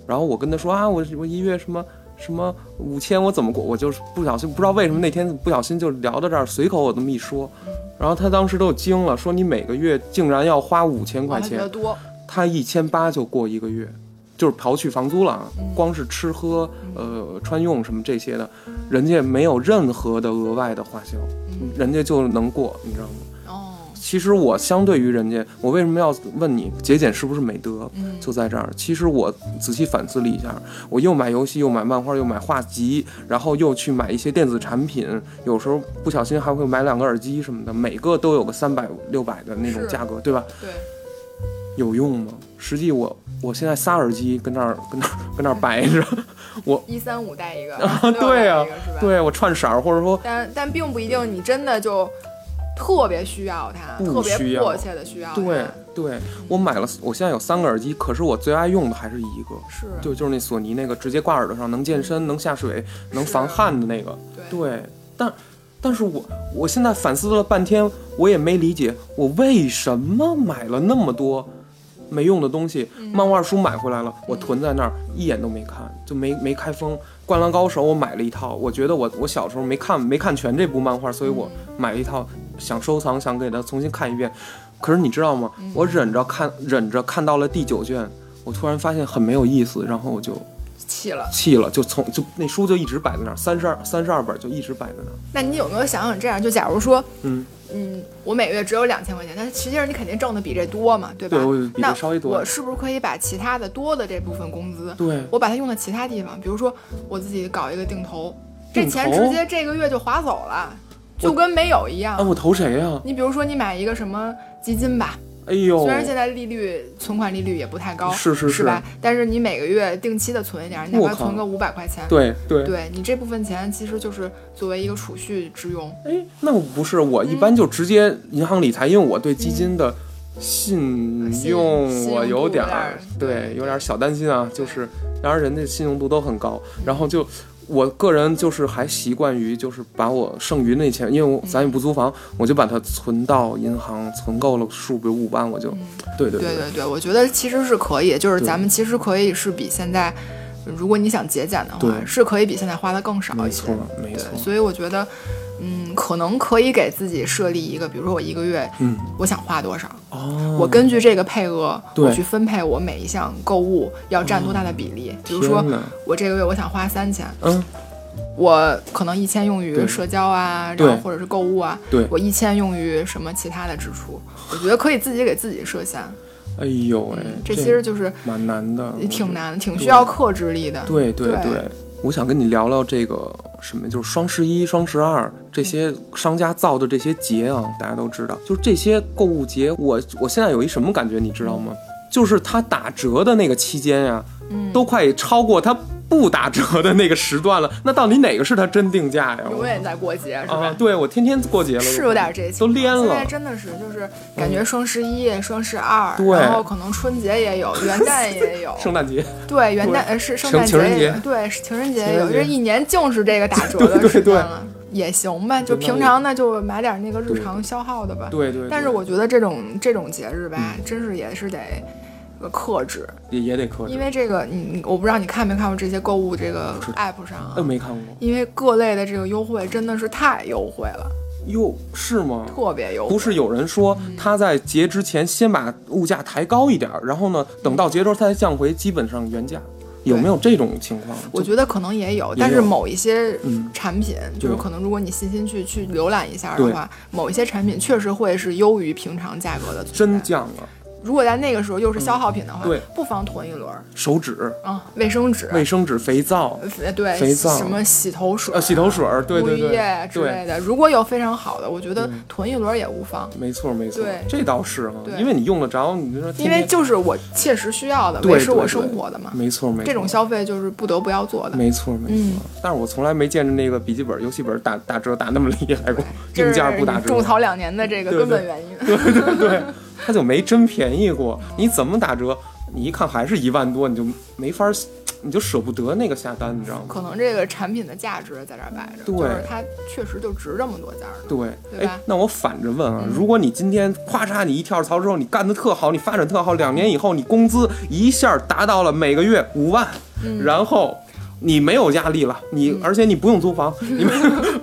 然后我跟她说啊，我我一月什么什么五千，我怎么过？我就是不小心，不知道为什么那天不小心就聊到这儿，随口我这么一说，嗯然后她当时都惊了，说你每个月竟然要花五千块钱多，她一千八就过一个月。就是刨去房租了啊，嗯光是吃喝、呃穿用什么这些的，人家没有任何的额外的花销，嗯人家就能过，你知道吗？哦，其实我相对于人家，我为什么要问你节俭是不是美德？嗯就在这儿。其实我仔细反思了一下，我又买游戏，又买漫画，又买画集，然后又去买一些电子产品，有时候不小心还会买两个耳机什么的，每个都有个三百六百的那种价格，对吧？对，有用吗？实际我我现在仨耳机跟那儿 跟那儿跟那儿 摆着，我 一三五带一个，啊对啊？对我串色儿，或者说但但并不一定你真的就特别需要它，不特别迫切的需要它。对对，我买了，我现在有三个耳机，可是我最爱用的还是一个。是，就就是那索尼那个直接挂耳朵上，能健身、能下水、能防汗的那个。对对，但但是我我现在反思了半天，我也没理解我为什么买了那么多没用的东西。漫画书买回来了，我囤在那儿一眼都没看，就没没开封。灌篮高手我买了一套，我觉得我我小时候没看没看全这部漫画，所以我买了一套，想收藏，想给它重新看一遍。可是你知道吗？我忍着看，忍着看到了第九卷，我突然发现很没有意思，然后我就气了。弃了，就从就那书就一直摆在那儿，三十二三十二本就一直摆在那儿。那你有没有想想这样？就假如说，嗯嗯，我每个月只有两千块钱，但是实际上你肯定挣的比这多嘛，对吧？对我比这那稍微多我是不是可以把其他的多的这部分工资，对我把它用在其他地方？比如说我自己搞一个定投，这钱直接这个月就划走了，就跟没有一样。啊，我投谁呀、你比如说你买一个什么基金吧，哎呦，虽然现在利率存款利率也不太高，是是是是吧？但是你每个月定期的存一点，哪怕存个五百块钱，对对对你这部分钱其实就是作为一个储蓄之用。哎，那不是，我一般就直接银行理财，因为我对基金的信信用我有点儿对对，有点儿小担心啊。就是，当然人家信用度都很高，然后就。我个人就是还习惯于，就是把我剩余那钱，因为我咱也不租房，我就把它存到银行，存够了数，比如五万，我就，对对对。对对，我觉得其实是可以，就是咱们其实可以是比现在，如果你想节俭的话，是可以比现在花的更少一些。没错。没对错，所以我觉得，嗯，可能可以给自己设立一个，比如说我一个月嗯，我想花多少，哦，我根据这个配额，对。我去分配我每一项购物要占多大的比例。比如说我这个月我想花三千，嗯，我可能一千用于社交啊，然后或者是购物啊，对。我一千用于什么其他的支出。我觉得可以自己给自己设限，哎呦喂，这其实就是蛮难的，也挺难的，挺需要克制力的。对对对。对，我想跟你聊聊这个什么，就是双十一、双十二这些商家造的这些节啊，大家都知道，就是这些购物节，我我现在有一什么感觉，你知道吗？就是它打折的那个期间呀、嗯都快超过它不打折的那个时段了。那到底哪个是它真定价呀？永远在过节，是吧？啊，对我天天过节了，是有点这情况都连现在了。真的是就是感觉双十一、双十二，对然后可能春节也有，元旦也有，圣诞节，对元旦是圣情诞情节节也有，对情人节也有，这一年净是这个打折的对对对时间了，也行吧，就平常呢就买点那个日常消耗的吧。对对对但是我觉得这种这种节日吧，真是也是得。呃克制，也也得克制。因为这个你你我不知道你看没看过这些购物这个 app 上啊呃，，没看过因为各类的这个优惠真的是太优惠了，哟，是吗？特别优惠。不是有人说他在节之前先把物价抬高一点儿，然后呢，等到节时候他才降回基本上原价，有没有这种情况？我觉得可能也有，但是某一些嗯产品，就是可能如果你细心去去浏览一下的话，某一些产品确实会是优于平常价格的真降了，如果在那个时候又是消耗品的话，对。不妨囤一轮儿。手纸、啊，卫生纸，卫生纸、肥皂、呃对，肥皂。什么洗头水、呃洗头水儿，对对沐浴对。液之类对，的，如果有非常好的，我觉得囤一轮儿也无妨。没错没错。对，这倒是哈，对。因为你用得着，你就说天因为就是我切实需要的，对维持我对对。生活的嘛。没错没错，这种消费就是不得不要做的。没错没嗯。错，但是我从来没见着那个笔记本、游戏本打打折打那么厉害过，这硬件不打折，种草两年的这个根本原因。对 对对，它就没真便宜过。你怎么打折？你一看还是一万多，你就没法儿，你就舍不得那个下单，你知道吗？可能这个产品的价值在这儿摆着，对就是它确实就值这么多价儿。对，对吧哎，那我反着问啊，嗯如果你今天咔嚓你一跳槽之后，你干得特好，你发展特好，两年以后你工资一下达到了每个月五万，嗯然后你没有压力了，你、而且你不用租房，你没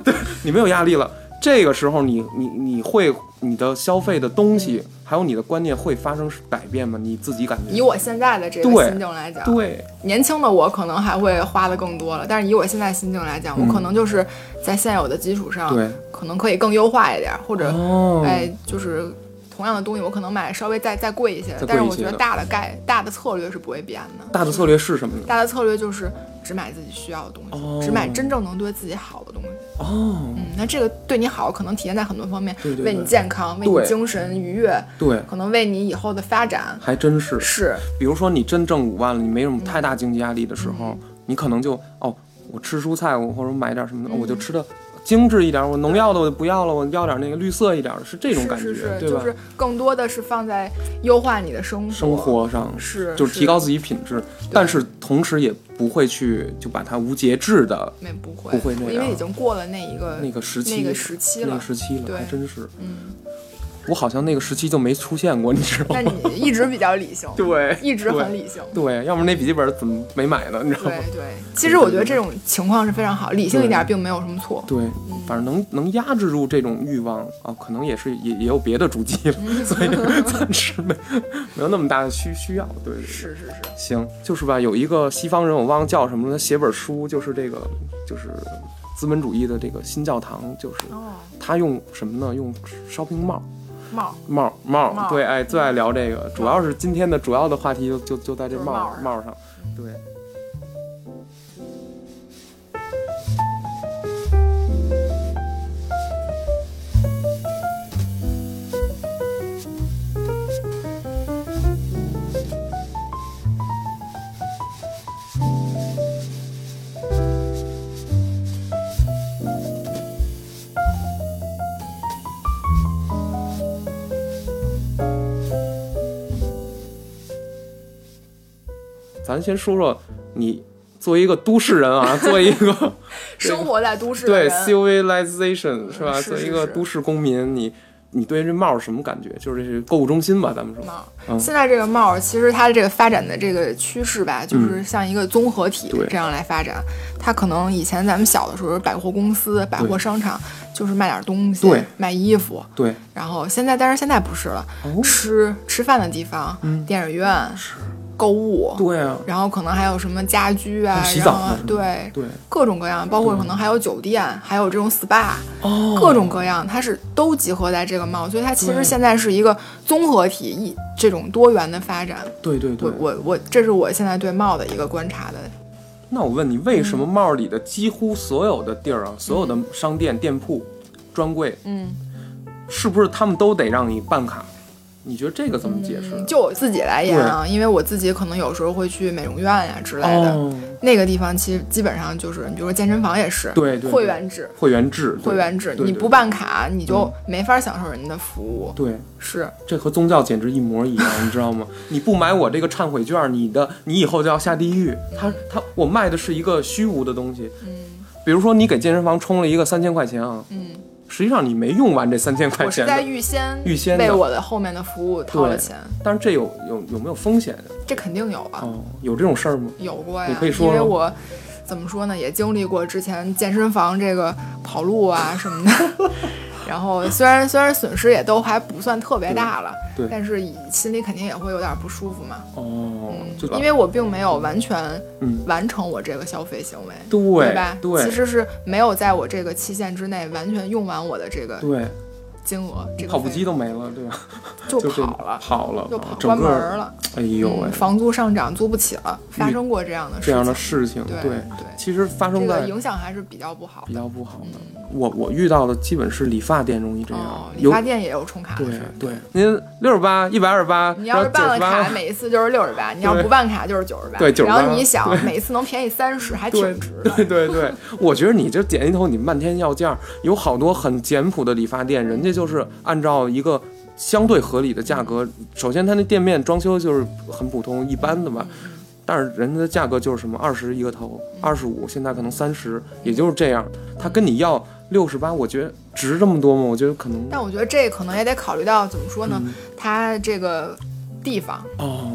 对你没有压力了，这个时候你你你会你的消费的东西、还有你的观念会发生改变吗？你自己感觉？以我现在的这个心境来讲，对，年轻的我可能还会花的更多了，但是以我现在心境来讲，我可能就是在现有的基础上，嗯对可能可以更优化一点，或者、哦，哎，就是同样的东西，我可能买稍微再再贵一些一些但是我觉得大的概大的策略是不会变的。大的策略是什么呢？大的策略就是只买自己需要的东西，哦只买真正能对自己好的东西。哦，嗯，那这个对你好，可能体现在很多方面，对对对为你健康，为你精神愉悦，对，可能为你以后的发展。还真是。是，比如说你真挣五万了，你没什么太大经济压力的时候，你可能就哦，我吃蔬菜，我或者买点什么的，我就吃的精致一点，我农药的我就不要了，我要点那个绿色一点的，是这种感觉，是是是，对吧？就是更多的是放在优化你的生活，生活上是就是提高自己品质，但是同时也不会去就把它无节制的没不会。不会那样。因为已经过了那一个那个时期，那个时期了。那个。时期了，还真是。嗯，我好像那个时期就没出现过，你知道那吗？你一直比较理性，对，一直很理性。对，要不然那笔记本怎么没买呢？你知道吗对？对，其实我觉得这种情况是非常好，理性一点并没有什么错。对，反正能能压制住这种欲望啊，可能也是也也有别的主机了，嗯所以暂时没 没有那么大的需需要。对是是是，行，就是吧，有一个西方人我忘了叫什么了，他写本书，就是这个就是资本主义的这个新教堂，就是哦，他用什么呢？用 shopping mall。帽帽。帽帽对，哎，最爱聊这个，主要是今天的主要的话题就就就在这帽帽上，对。咱先说说你作为一个都市人啊，作为一个 生活在都市对，civilization 是吧？作为一个都市公民，你你对这帽儿什么感觉？就是这是购物中心吧，咱们说。帽。嗯现在这个帽儿，其实它这个发展的这个趋势吧，就是像一个综合体这样来发展。它可能以前咱们小的时候，百货公司、百货商场就是卖点东西对，卖衣服。对，然后现在，但是现在不是了，哦吃吃饭的地方、电影院、购物，对啊，然后可能还有什么家居啊，洗澡对对，各种各样，包括可能还有酒店，还有这种 SPA，哦。各种各样，它是都集合在这个帽，所以它其实现在是一个综合体，一这种多元的发展。对对对。我。我我，这是我现在对帽的一个观察的。那我问你，为什么帽儿里的几乎所有的地儿啊，所有的商店、店铺、专柜，嗯，是不是他们都得让你办卡？你觉得这个怎么解释？就我自己来言啊，因为我自己可能有时候会去美容院呀之类的，哦，那个地方其实基本上就是，你比如说健身房也是，对会员制。会员制，会员制，你不办卡，你就没法享受人家的服务。对，是，这和宗教简直一模一样，你知道吗？你不买我这个忏悔券，你的你以后就要下地狱。他他我卖的是一个虚无的东西，嗯比如说你给健身房充了一个三千块钱啊，嗯，实际上你没用完这三千块钱我是在钱，预先预先为我的后面的服务掏了钱，但是这有有有没有风险？这肯定有啊。哦，有这种事儿吗？有过呀，你可以说说因为我怎么说呢，也经历过之前健身房这个跑路啊什么的。然后虽然虽然损失也都还不算特别大了，对对但是心里肯定也会有点不舒服嘛。哦，就因为我并没有完全嗯完成我这个消费行为，对吧？对其实是没有在我这个期限之内完全用完我的这个对金额，这个跑步机都没了，对吧？就跑了，跑了，就跑关门，了。哎呦喂嗯，，房租上涨，租不起了，发生过这样的事情。这样的事情，对对，对其实发这个生在影响还是比较不好比。较不好的。我我遇到的基本是理发店容易这样哦，，理发店也有充卡的对。对，您六十八、一百二十八，你要是办了卡，然后98每一次就是六十八；你要对不办卡就是九十八。对九十八然后你想，每次能便宜三十，还挺值的。对对对，我觉得你这剪一头，你漫天要价，有好多很简朴的理发店，人家就是按照一个相对合理的价格，首先他那店面装修就是很普通一般的吧，但是人家的价格就是什么二十一个头，二十五，现在可能三十，也就是这样。他跟你要六十八，我觉得值这么多吗？我觉得可能但我觉得这可能也得考虑到怎么说呢？嗯它这个地方、哦，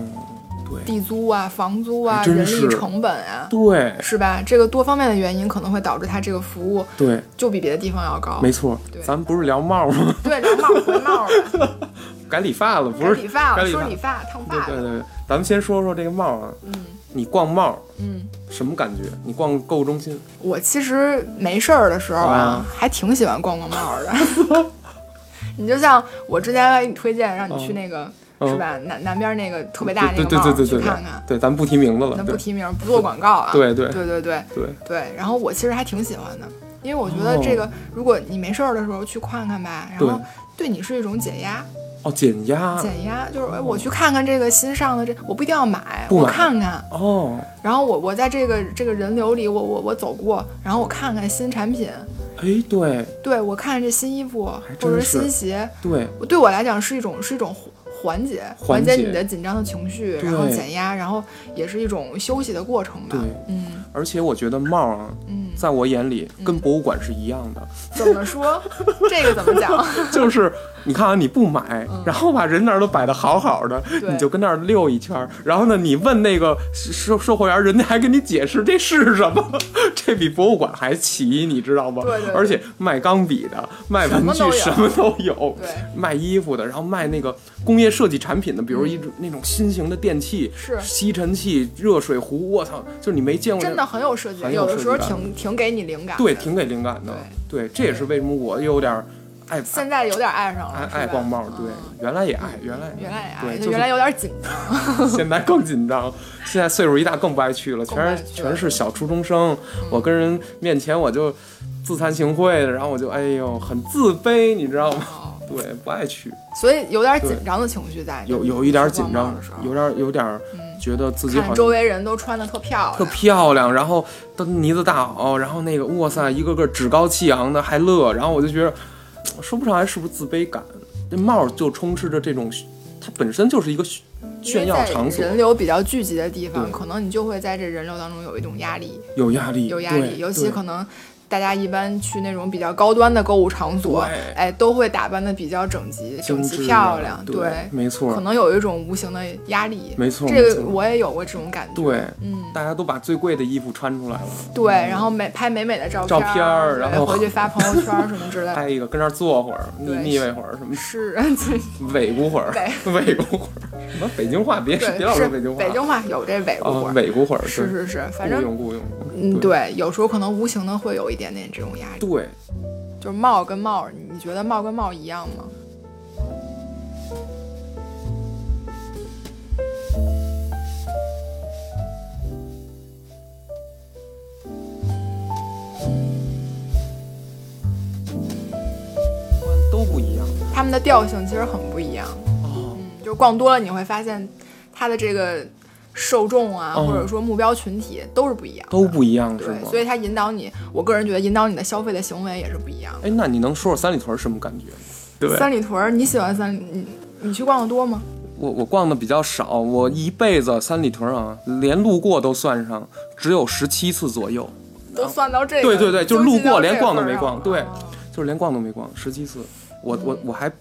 对地租啊、房租啊、人力成本啊，对是吧？这个多方面的原因可能会导致他这个服务对，就比别的地方要高。没错对，咱不是聊帽吗？对，聊帽回帽了，改理发了，不该是理发了，该理发说理发烫发，对对对，咱们先说说这个帽啊，嗯你逛帽嗯。什么感觉？你逛购物中心，我其实没事儿的时候啊啊，还挺喜欢逛逛帽儿的。你就像我之前给你推荐，让你去那个、嗯是吧？南南边那个特别大那对个帽儿对对对对对去看看。对，咱不提名字了，咱不提名，不做广告啊。对对对对对对，对。然后我其实还挺喜欢的，因为我觉得哦这个，如果你没事儿的时候去看看吧，然后对你是一种解压。哦，减压，减压就是哎，我去看看这个新上的这，我不一定要买，我看看。哦，然后我我在这个这个人流里，我我我走过，然后我看看新产品，哎，对。对我看看这新衣服或者是是新鞋，对。对我来讲是一种是一种缓解，缓解解你的紧张的情绪，然后减压，然后也是一种休息的过程吧对。嗯而且我觉得帽啊，嗯，在我眼里跟博物馆是一样的，怎么说？这个怎么讲？就是你看啊，你不买，然后把人那儿都摆的好好的，你就跟那儿溜一圈儿，然后呢，你问那个售售货员，人家还给你解释这是什么，这比博物馆还奇，你知道吗？对对对而且卖钢笔的，卖文具什么都有卖衣服的，然后卖那个工业设计产品的，比如一种、那种新型的电器，是吸尘器、热水壶，我操，就是你没见过真的很有设计有有的时候挺挺给你灵感。对，挺给灵感的。对，这也是为什么我有点爱现在有点爱上了，爱爱逛帽儿。对，原来也爱，原来原来也爱，原来有点紧张。现在更紧张，现在岁数一大更不爱去了，全是全是小初中生。我跟人面前我就自惭形秽的，然后我就哎呦很自卑，你知道吗？哦对，不爱去，所以有点紧张的情绪在，有有一点紧张帽的时候，有点有点觉得自己好像看周围人都穿的特漂亮特，漂亮，然后都呢子大袄，然后那个哇塞，一个个趾高气扬的还乐，然后我就觉得说不上来是不是自卑感，这帽儿就充斥着这种，它本身就是一个炫炫耀场所，人流比较聚集的地方，可能你就会在这人流当中有一种压力，有压力，有压力，尤其可能。大家一般去那种比较高端的购物场所，哎，都会打扮的比较整齐、整齐漂亮，对，没错，可能有一种无形的压力。没错这个我也有过这种感觉。对，嗯，大家都把最贵的衣服穿出来了，对，然后美拍美美的照照片儿然后回去发朋友圈儿什么之类的。拍一个跟那儿坐会儿，腻腻歪会儿，什么是，对。尾咕会儿，对。尾咕会儿，什么北京话，别对，别老说北京话，北京话有这尾啊咕会儿，尾咕会儿，是是是，反正雇佣雇佣，嗯，对，有时候可能无形的会有一点点这种压力。对，就是帽跟帽，你觉得帽跟帽一样吗？都不一样它们的调性其实很不一样。哦，嗯，就是逛多了你会发现，它的这个受众啊，嗯或者说目标群体都是不一样的。都不一样是对，所以它引导你，我个人觉得引导你的消费的行为也是不一样的。哎，那你能说说三里屯什么感觉吗？对，三里屯儿，你喜欢三里？你你去逛的多吗？我我逛的比较少，我一辈子三里屯啊，连路过都算上，只有十七次左右，都算到这个，对对对就是路过连逛都没逛对哦就是连逛都没逛，十七次，我我我还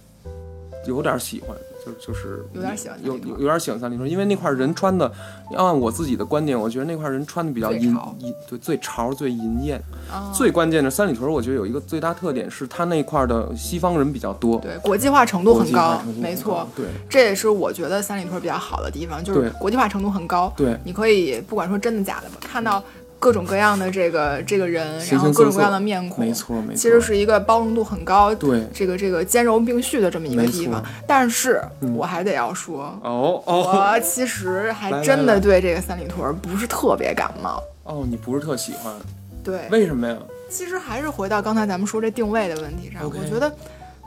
有点喜欢，就就是有点喜欢有有有点喜欢三里屯，因为那块儿人穿的，要按我自己的观点，我觉得那块儿人穿的比较银银，对，最潮最银艳。哦最关键的三里屯，我觉得有一个最大特点是它那块儿的西方人比较多，对国际化程度很高没错。对这也是我觉得三里屯比较好的地方，就是国际化程度很高。对你可以不管说真的假的吧，看到各种各样的这个这个人，然后各种各样的面孔，没错没错，其实是一个包容度很高，对这个这个兼容并蓄的这么一个地方。但是嗯我还得要说，哦哦我其实还真的对这个三里屯不是特别感冒。哦，你不是特喜欢，对，为什么呀？其实还是回到刚才咱们说这定位的问题上我觉得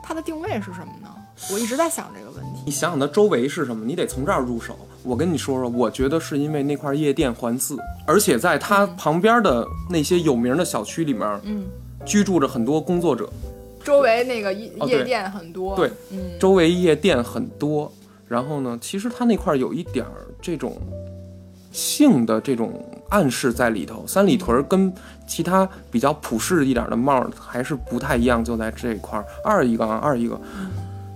它的定位是什么呢？我一直在想这个问题。你想想它周围是什么，你得从这儿入手。我跟你说说，我觉得是因为那块夜店环伺，而且在它旁边的那些有名的小区里面，嗯，居住着很多工作者，周围那个夜夜店很多，对，嗯，周围夜店很多。然后呢，其实它那块有一点儿这种性的这种暗示在里头。三里屯儿跟其他比较普世一点儿的帽儿还是不太一样，就在这一块儿。二一个啊，二一个，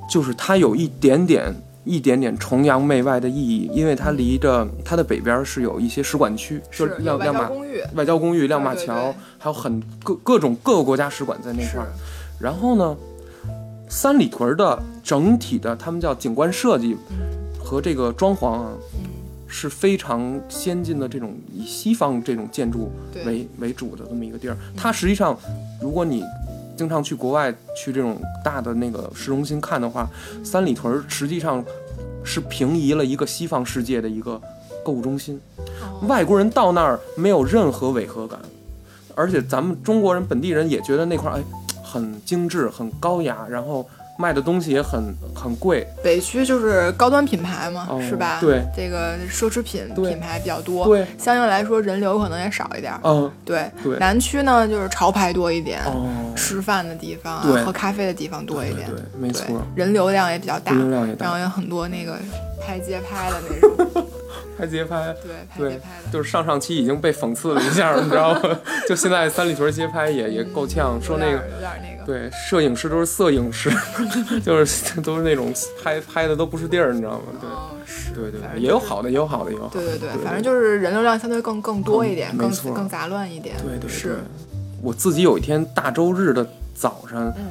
就是它有一点点。一点点崇洋媚外的意义，因为它离着它的北边儿是有一些使馆区，就是亮亮马交公寓，外交公寓、亮马桥，对对。还有很各各种各个国家使馆在那块儿。然后呢，三里屯的整体的他们叫景观设计和这个装潢啊，嗯。是非常先进的这种以西方这种建筑为为主的这么一个地儿。它实际上，如果你经常去国外去这种大的那个市中心看的话，三里屯实际上是平移了一个西方世界的一个购物中心。哦外国人到那儿没有任何违和感，而且咱们中国人本地人也觉得那块儿哎很精致、很高雅，然后卖的东西也很很贵。北区就是高端品牌嘛，哦是吧？对，这个奢侈品品牌比较多，对，相应来说人流可能也少一点儿。嗯，对，对。南区呢就是潮牌多一点，哦，吃饭的地方啊喝咖啡的地方多一点，对对没错，人流量也比较大，人流量也大。然后有很多那个拍街拍的那种，拍街拍。对，拍对街拍的。就是上上期已经被讽刺了一下，你知道吗？就现在三里屯街拍也也够呛，说那个有点有点那个，对，摄影师都是摄影师，就是都是那种拍拍的都不是地儿，你知道吗？对。对对也有好的，也有好的，也有好的。对对对，反正就是人流量相对更更多一点，更更杂乱一点。对对对是，我自己有一天大周日的早上，嗯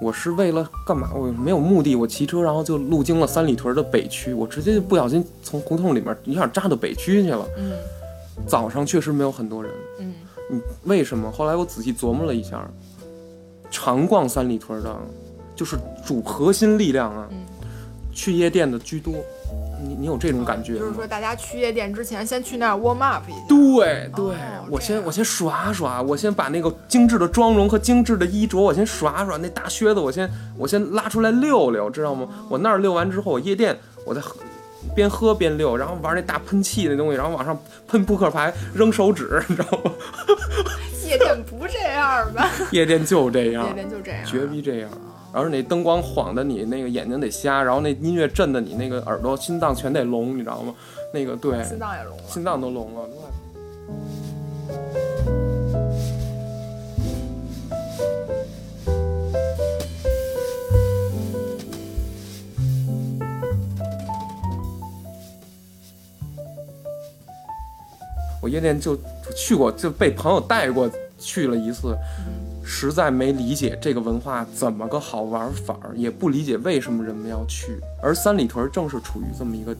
我是为了干嘛？我没有目的，我骑车，然后就路经了三里屯的北区，我直接就不小心从胡同里面一下扎到北区去了。嗯早上确实没有很多人，嗯，嗯，为什么？后来我仔细琢磨了一下，常逛三里屯的，就是主核心力量啊，嗯去夜店的居多。你你有这种感觉吗？就是说大家去夜店之前，先去那儿 warm up 一下。对对，哦我先我先耍耍，我先把那个精致的妆容和精致的衣着，我先耍耍那大靴子，我先我先拉出来溜溜，知道吗？我那儿溜完之后，我夜店我再喝边喝边溜，然后玩那大喷气那东西，然后往上喷扑克牌、扔手指，你知道吗？夜店不这样吧？夜店就这样夜，店就这样，绝逼这样。然后那灯光晃的你那个眼睛得瞎，然后那音乐震的你那个耳朵、心脏全得聋，你知道吗？那个对，心脏也聋了。心脏都聋了。我夜店就去过，就被朋友带过去了一次，实在没理解这个文化怎么个好玩法儿，也不理解为什么人们要去。而三里屯正是处于这么一个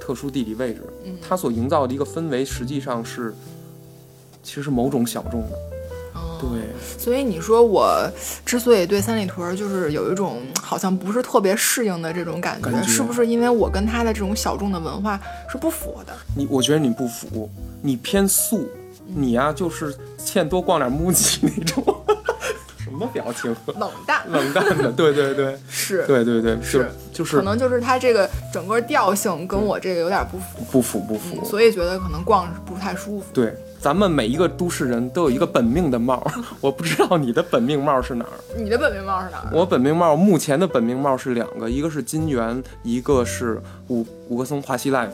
特殊地理位置，嗯它所营造的一个氛围，实际上是其实是某种小众的。哦对，所以你说我之所以对三里屯儿就是有一种好像不是特别适应的这种感觉，感觉是不是因为我跟他的这种小众的文化是不符的？你我觉得你不符，你偏素，你呀、就是欠多逛点木屐那种。什么表情？冷淡冷淡的，对对对，是，对对对，是就是可能就是他这个整个调性跟我这个有点不符，不符不符。所以觉得可能逛是不太舒服。对，咱们每一个都市人都有一个本命的帽，我不知道你的本命帽是哪儿。你的本命帽是哪儿？我本命帽目前的本命帽是两个，一个是金源，一个是五五棵松华西 life，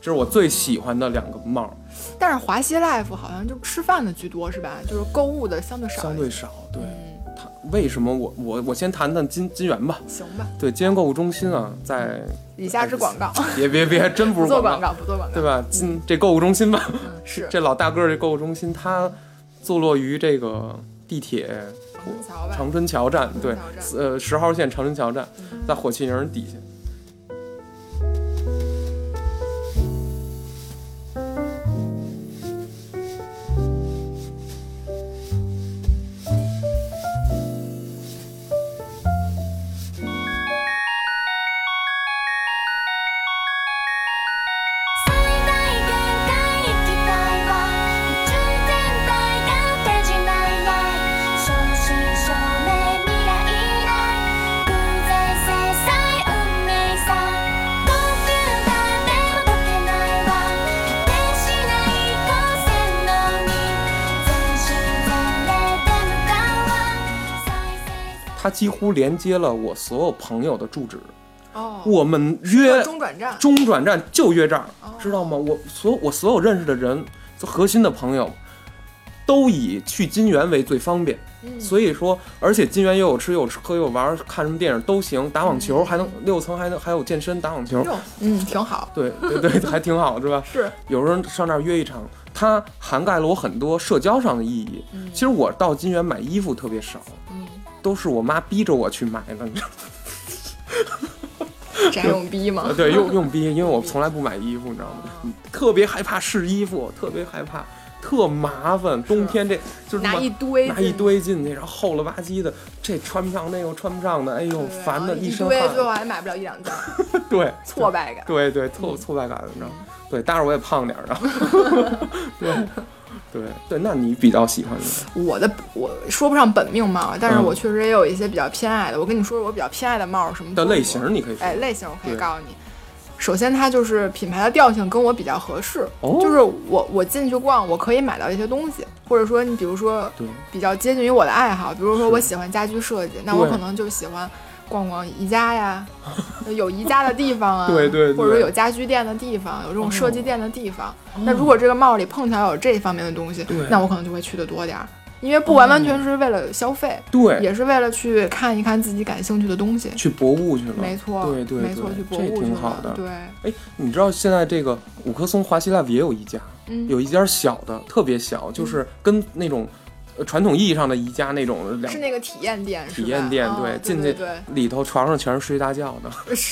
这是我最喜欢的两个帽，但是华西 life 好像就吃饭的居多是吧？就是购物的相对少。相对少。对，为什么我我我先谈谈金金源吧。行吧，对，金源购物中心啊，在以下之广告，别别别，真不是广不做广告，不做广告，对？吧？金这购物中心吧，嗯，是这老大个儿这购物中心，它坐落于这个地铁长春桥？长春桥站，对呃，十号线长春桥站，在火器营底下。几乎连接了我所有朋友的住址。哦，我们约中转站，中转站就约这儿哦，知道吗？我所我所有认识的人，核心的朋友，都以去金源为最方便。嗯所以说，而且金源又有吃又有喝又有玩，看什么电影都行，打网球还能六层还能还有健身打网球，嗯，挺好，对对对，还挺好，是吧？是，有人上那儿约一场，它涵盖了我很多社交上的意义。其实我到金源买衣服特别少，嗯，都是我妈逼着我去买的。你知道这还 用逼吗吗？？对，用用逼，因为我从来不买衣服，你知道吗？嗯特别害怕试衣服，特别害怕，特麻烦。冬天这就是拿一堆，拿一，堆进去，然后厚了吧唧的，这穿不上，那又穿不上的，哎呦，烦的一身堆，最后汗。还买不了一两件，对，挫败感。对对，挫挫败感，你知道吗？对，当然我也胖点儿的。对对对，那你比较喜欢的？我的我说不上本命帽，但是嗯我确实也有一些比较偏爱的。我跟你说说我比较偏爱的帽是什么的类型，你可以说。哎，类型我可以告诉你。首先，它就是品牌的调性跟我比较合适，哦就是我我进去逛，我可以买到一些东西，或者说你比如说比较接近于我的爱好，比如说我喜欢家居设计，那我可能就喜欢逛逛宜家呀，有宜家的地方啊，对对对。或者说有家居店的地方，有这种设计哦店的地方。那如果这个帽里碰巧有这方面的东西对，那我可能就会去的多点儿，因为不完完全是为了消费，对，也是为了去看一看自己感兴趣的东西。去博物去了。没错，对对没错，去博物去了挺好的。对，哎，你知道现在这个五棵松华西 Live 也有一家，嗯，有一家小的，特别小，就是跟那种呃传统意义上的宜家那种两是那个体验店，体验店，哦对进去里头床上全是睡大觉的，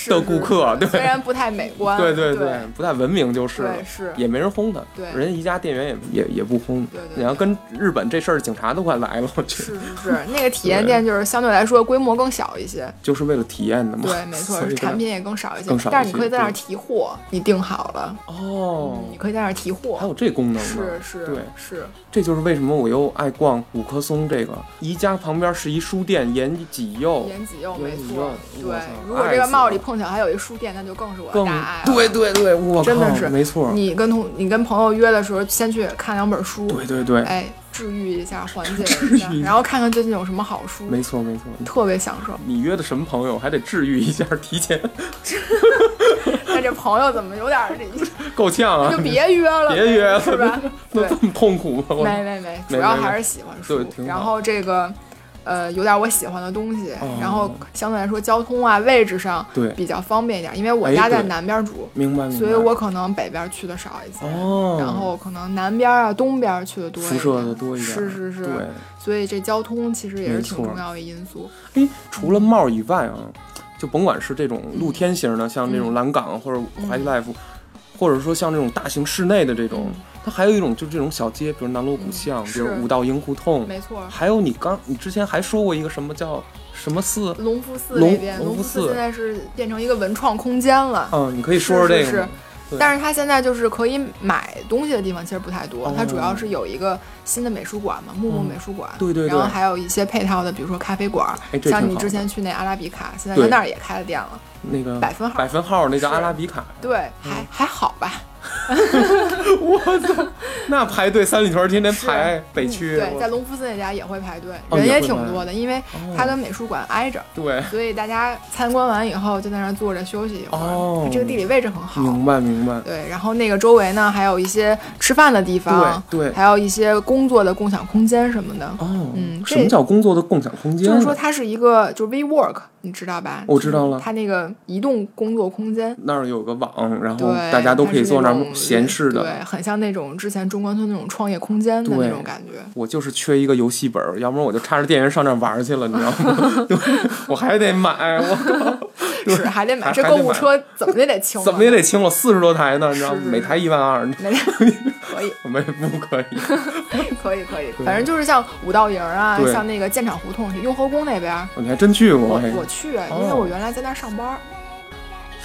的顾客对。虽然不太美观，对对对，不太文明就是了对是。也没人轰他，对。人家宜家店员也也也不轰，对对你要跟日本这事儿，警察都快来了，我去是是是，那个体验店就是相对来说规模更小一些，就是为了体验的嘛，对，没错，产品也更少一些更少，但是你可以在那儿提货，你订好了，哦，你可以在那儿提货，还有这功能呢，是是对，是，这就是为什么我又爱逛五棵松这个宜家旁边是一书店，延吉右，延吉右没错，对如果这个帽里碰巧还有一书店，那就更是我的更大爱了，对对对，我真的是没错，你跟同你跟朋友约的时候，先去看两本书，对对对，哎，治愈一下，缓解一下，然后看看最近有什么好书，没错没错。特别享受。你约的什么朋友，还得治愈一下，提前 那这朋友怎么有点儿这，够呛啊！就别约了，别约了是吧？对这，么痛苦吗？没没没，主要还是喜欢书然后这个。呃，有点我喜欢的东西，哦。然后相对来说交通啊、位置上对。比较方便一点，因为我哎家在南边住，明白明白。所以我可能北边去的少一些，哦，然后可能南边啊、东边去的多一点，辐射的多一点，是是是，对。所以这交通其实也是挺重要的因素。哎，除了帽以外啊，就甭管是这种露天型的，像这种蓝港或者华西 life，、或者说像这种大型室内的这种，它还有一种就是这种小街，比如南锣鼓巷，比如五道营胡同，没错，还有你刚你之前还说过一个什么叫什么寺？隆福寺隆那边，隆福寺现在是变成一个文创空间了。嗯，你可以说说这个是。但是它现在就是可以买东西的地方其实不太多，哦。它主要是有一个新的美术馆嘛，木木美术馆，对对对。然后还有一些配套的，比如说咖啡馆，像你之前去那阿拉比卡，现在对。在那儿也开了店了，那个百分号。百分号那叫阿拉比卡，对，嗯。还还好吧，那排队三里屯天天排北区，嗯对，在隆福寺那家也会排队，哦人也挺多的，因为它跟美术馆挨着，对，所以大家参观完以后就在那儿坐着休息一会儿，哦。这个地理位置很好，明白明白，对，然后那个周围呢，还有一些吃饭的地方，对对。还有一些工作的共享空间什么的。哦，嗯什么这叫工作的共享空间？就是说，它是一个就是 WeWork，你知道吧？我知道了就是它那个移动工作空间，那儿有个网，然后，大家都可以坐那儿闲适的。对，很像那种之前中关村那种创业空间的那种感觉。我就是缺一个游戏本，要不然我就插着电源上那儿玩去了，你知道吗？对我还得买，我靠，对是还得买这购物车，怎么也得清，怎么也得清了四十多台呢，你知道吗？每台一万二，没 可以，没不 可以。可以，可以，反正就是像五道营啊，像那个建厂胡同，雍和宫那边儿，你还真去过？我嘿我去，因为哦我原来在那儿上班儿，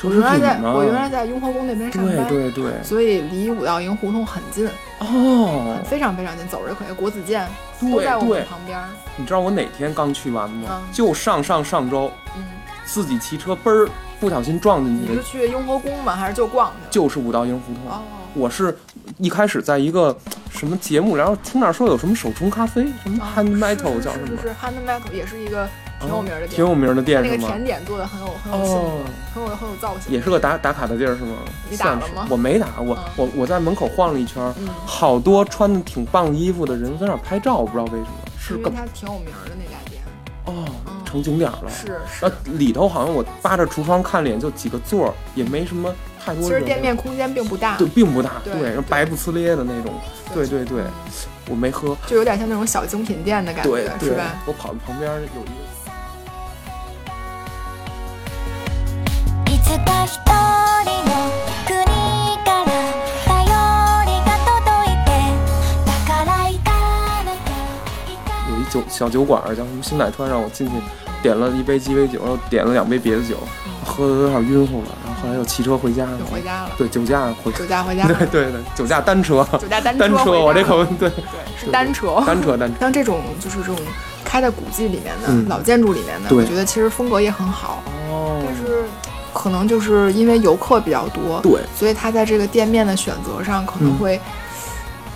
我原来在？我原来在雍和宫那边上班，对对对，所以离五道营胡同很近，哦，非常非常近，走着可以。国子监都在我们旁边儿。你知道我哪天刚去完吗？嗯就上上上周，嗯，自己骑车嘣儿不小心撞进你是去雍和宫吗？还是就逛去？就是五道营胡同。哦，我是一开始在一个什么节目，然后听那儿说有什么手冲咖啡，什么哦 hand metal 是叫什么是是是 hand metal 也是一个挺有名儿的店，挺有名的店那个是吗？甜点做的很有很有性格，哦很有很有造型。也是个打打卡的地儿是吗？你打了吗我没打，我、嗯我我在门口晃了一圈儿，嗯好多穿的挺棒衣服的人在那儿拍照，我不知道为什么，是因为它挺有名儿的那家店，哦嗯成景点了。是是呃，，里头好像我扒着橱窗看脸就几个座儿，也没什么太多。其实店面空间并不大，对并不大，对对，然后白不呲咧的那种，对对对，我没喝，就有点像那种小精品店的感对觉，是吧？，我跑到旁边有一个。酒小酒馆儿叫什么新乃川，让我进去点了一杯鸡尾酒，然后点了两杯别的酒，喝的有点晕乎了，然后后来又骑车回家了就。回家了，对，酒驾回，酒驾回家，对对对，酒驾单车，酒驾单 单车，我这口对对是单车，单车单车，像这种就是这种开在古迹里面的、嗯老建筑里面的，我觉得其实风格也很好，哦但是可能就是因为游客比较多，对，所以他在这个店面的选择上可能嗯会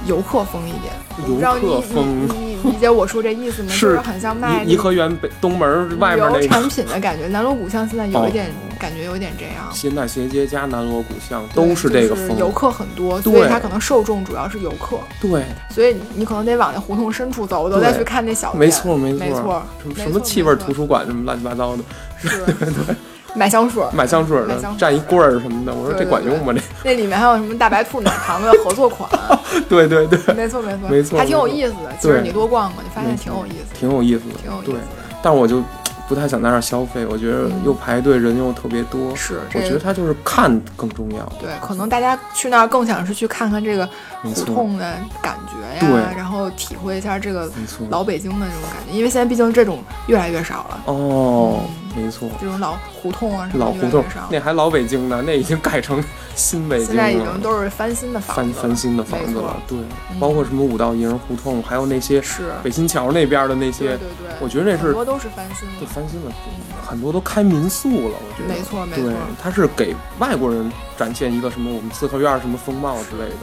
游客风一点。游客风你理解我说这意思吗？是就是很像卖颐颐和园北东门外面那个产品的感觉。南锣鼓巷现在有一点、哦感觉有一点这样。现代斜街加南锣鼓巷都是这个风，就是游客很多，所对以它可能受众主要是游客，对，所以你可能得往那胡同深处走，走对再去看那小店。没错没错没错，什么什么气味图书馆什么乱七八糟的，是 买香水儿，买香水的蘸一棍儿什么的，我说这对对管用吗？这那里面还有什么大白兔奶糖的合作款，对对对，没错没错，没错还挺有意思的。其实你多逛逛，你发现挺有意思的，挺有意思的，挺有意思。的。但我就不太想在那儿消费，我觉得嗯又排队，人又特别多。是，我觉得它就是看更重要。对，可能大家去那儿更想是去看看这个胡同的感觉呀，然后体会一下这个。老北京的这种感觉。因为现在毕竟这种越来越少了，哦，没错，这种老胡同啊什么老胡同。那还老北京呢，那已经改成新北京现在已经了。都是翻新的房子，翻翻新的房子了，对，嗯包括什么五道营胡同，还有那些是，北新桥那边的那些对，对对，我觉得那是很多都是翻新的，对翻新了，很多都开民宿了，我觉得。没错没对错，，它是给外国人展现一个什么我们四合院什么风貌之类的。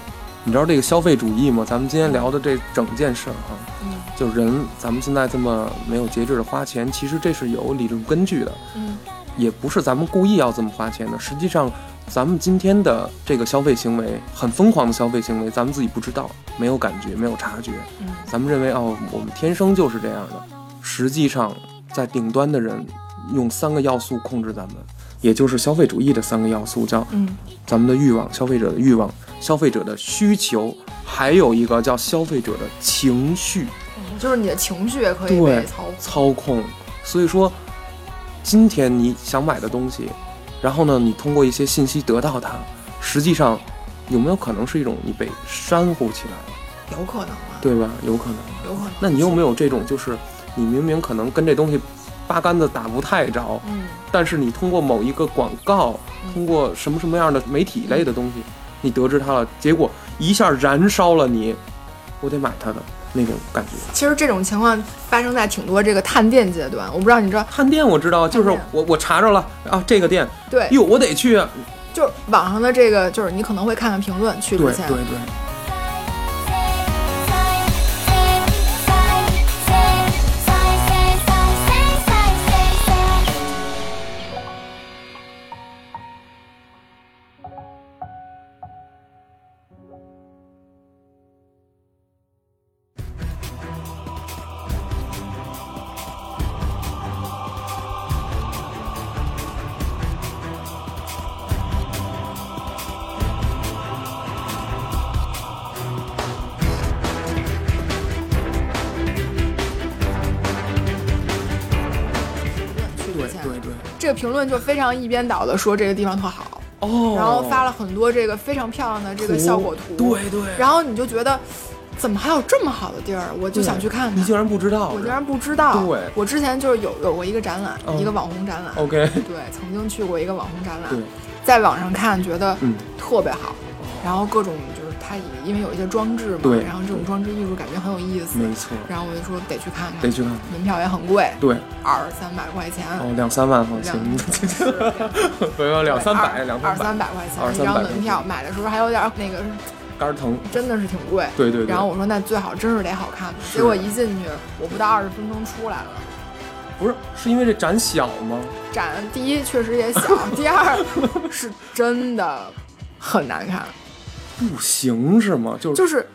你知道这个消费主义吗？咱们今天聊的这整件事儿哈，嗯就人咱们现在这么没有节制的花钱，其实这是有理论根据的，嗯也不是咱们故意要这么花钱的。实际上，咱们今天的这个消费行为，很疯狂的消费行为，咱们自己不知道，没有感觉，没有察觉。嗯咱们认为哦，我们天生就是这样的。实际上，在顶端的人用三个要素控制咱们，也就是消费主义的三个要素，叫嗯咱们的欲望、消费者的欲望、消费者的需求，还有一个叫消费者的情绪嗯，就是你的情绪也可以被操控。操控。所以说，今天你想买的东西，然后呢，你通过一些信息得到它，实际上有没有可能是一种你被煽乎起来了，有可能啊，对吧？有可能。有可能。那你有没有这种，就是你明明可能跟这东西八竿子打不太着，嗯但是你通过某一个广告，通过什么什么样的媒体类的东西，你得知它了，结果一下燃烧了你，我得买它的那种感觉。其实这种情况发生在挺多这个探店阶段，我不知道你知道，探店我知道，就是我我查着了啊，这个店，对，哟，我得去。啊。就是网上的这个，就是你可能会看看评论，去之前，对对对，就非常一边倒的说这个地方特好，哦，然后发了很多这个非常漂亮的这个效果图，对对，然后你就觉得怎么还有这么好的地儿，我就想去看看你竟。然不知道，我竟然不知道，对我之前就是有有过一个展览，嗯一个网红展览，OK，对，曾经去过一个网红展览对，，在网上看觉得嗯，特别好，然后各种就是它也因为有一些装置嘛，对。然后这种装置艺术感觉很有意思，没错，然后我就说得去看看，得去看。门票也很贵，对，二三百块钱，哦，两三万好两行，是不要两三百，二两二三百，块钱一张门票，买的时候还有点儿那个，肝疼。真的是挺贵。对对对。然后我说那最好真是得好看结果一进去，我不到二十分钟出来了，不是，是因为这展小吗？展第一确实也小，第二 是真的很难看，不行是吗？就是就是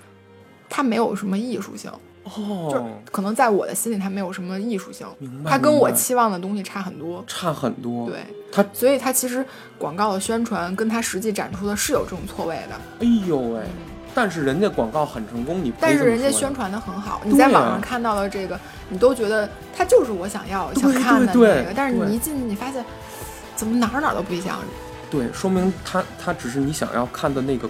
它没有什么艺术性，就是哦，可能在我的心里它没有什么艺术性它跟我期望的东西差很多。差很多。对，它，所以它其实广告的宣传跟它实际展出的是有这种错位的，哎呦喂！但是人家广告很成功，你但是人家宣传的很好，对你在网啊上看到的这个，你都觉得它就是我想要想看的那对对个，但是你一进去，你发现怎么哪儿哪儿都不一样。对，说明它它只是你想要看的那个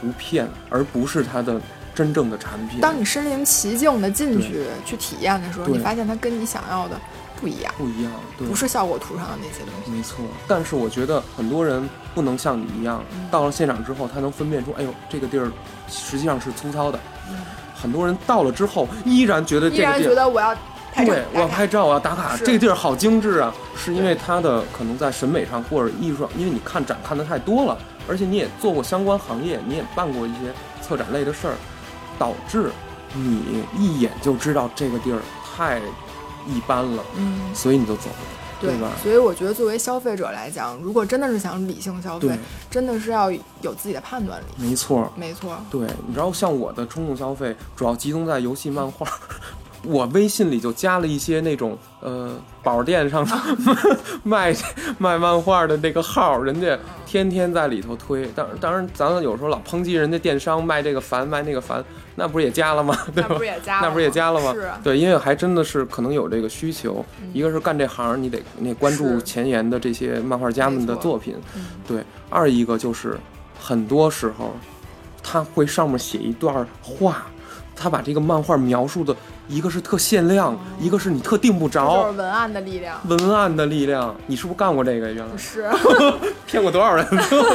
图片，而不是它的真正的产品。当你身临其境的进去去体验的时候，你发现它跟你想要的不一样，不一样，对，不是效果图上的那些东西。没错，但是我觉得很多人不能像你一样，嗯到了现场之后，他能分辨出，哎呦，这个地儿实际上是粗糙的。嗯很多人到了之后，依然觉得依然这个地儿，觉得我要对，我要拍照，我要打卡，这个地儿好精致啊，是因为它的可能在审美上或者艺术上，因为你看展看的太多了，而且你也做过相关行业，你也办过一些策展类的事儿，导致你一眼就知道这个地儿太一般了，嗯，所以你就走了，对吧？所以我觉得作为消费者来讲，如果真的是想理性消费，真的是要有自己的判断力。没错。没错，对，你知道像我的冲动消费主要集中在游戏、漫画。我微信里就加了一些那种呃宝店上 卖卖漫画的那个号，人家天天在里头推。当当然，咱们有时候老抨击人家电商卖这个烦卖那个烦，那不是也加了吗？对吧那不？是也加了吗？那不是也加了吗？是啊，对，因为还真的是可能有这个需求。一个是干这行，你得那关注前沿的这些漫画家们的作品。嗯对，二一个就是很多时候他会上面写一段话，他把这个漫画描述的，一个是特限量，一个是你特定不着就着是。文案的力量。文案的力量，你是不是干过这个？原来是，骗过多少人？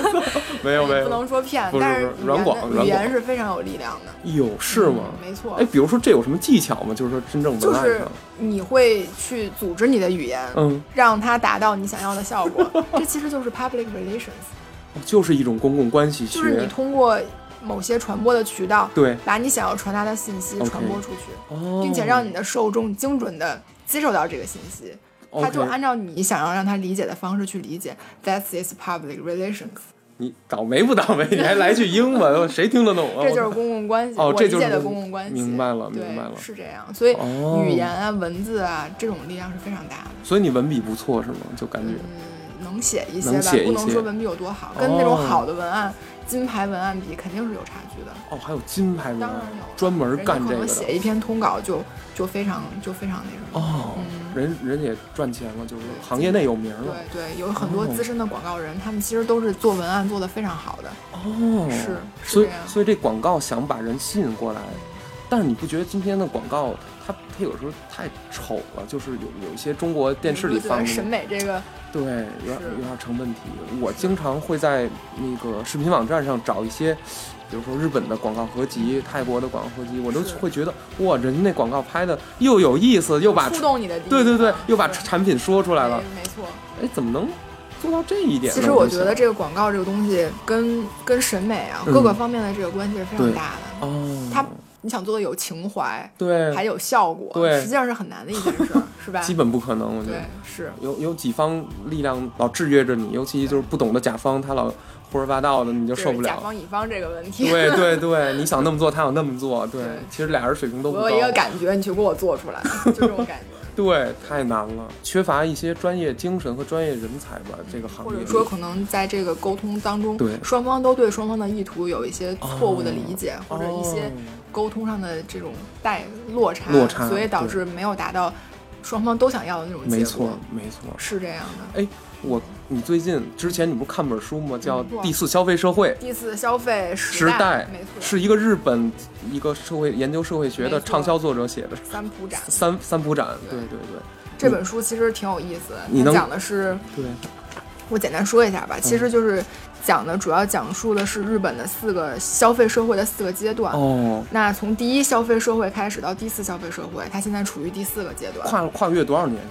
没有没有不，能说骗，但是软广软广言是非常有力量的。有是吗？嗯没错哎，，比如说这有什么技巧吗？就是说真正就是文案上，你会去组织你的语言，嗯，让它达到你想要的效果。这其实就是 public relations，就是一种公共关系学，就是你通过某些传播的渠道，对，把你想要传达的信息传播出去，哦，并且让你的受众精准的接受到这个信息。他就按照你想要让他理解的方式去理解，That is public relations，你倒霉不倒霉？你还来句英文，谁听得懂啊？这就是公共关系。哦我理解的这就是公公共关系。明白了明白了是这样。所以哦语言啊、文字啊这种力量是非常大的。所以你文笔不错是吗？就感觉。嗯，能写一些吧，不能说文笔有多好，跟那种好的文案、金牌文案比，肯定是有差距的。哦，还有金牌文案当然有，专门干这个写一篇通稿就就非常就非常那什么。哦，嗯人人也赚钱了，就是行业内有名了。对对，有很多哦资深的广告人，他们其实都是做文案做得非常好的。哦，是是所以所以这广告想把人吸引过来，但是你不觉得今天的广告它它有时候太丑了？就是有有一些中国电视里放的审，美这个，对，有点有点成问题。我经常会在那个视频网站上找一些。比如说日本的广告合集、泰国的广告合集，我都会觉得哇，人家那广告拍的又有意思，又把触动你的地方。对对对，又把产品说出来了。没没错。哎，怎么能做到这一点呢？其实我觉得这个广告这个东西跟跟审美啊、嗯各个方面的这个关系是非常大的。哦，它你想做的有情怀，对还有效果，对实际上是很难的一件事儿，是吧？基本不可能，我觉对得。是。有有几方力量老制约着你，尤其就是不懂的甲方，他老胡说八道的，你就受不了。甲方乙方这个问题。对 对对，你想那么做，他想那么做，对对，其实俩人水平都不高。我有一个感觉，你去给我做出来，就这种感觉。对，太难了，缺乏一些专业精神和专业人才吧，这个行业。或者说，可能在这个沟通当中，对双方都对双方的意图有一些错误的理解，哦或者一些沟通上的这种带落差，落差所以导致没有达到双方都想要的那种结果。没错没错。是这样的。哎，我你最近之前你不是看本书吗？叫嗯《第四消费社会》。第四消费时代，代没错，是一个日本一个社会研究社会学的畅销作者写的三浦展。三三浦展，对对对对这本书其实挺有意思的，你能它讲的是，对，我简单说一下吧，其嗯实就是讲的主要讲述的是日本的四个消费社会的四个阶段。哦，那从第一消费社会开始到第四消费社会，它现在处于第四个阶段。跨跨越多少年？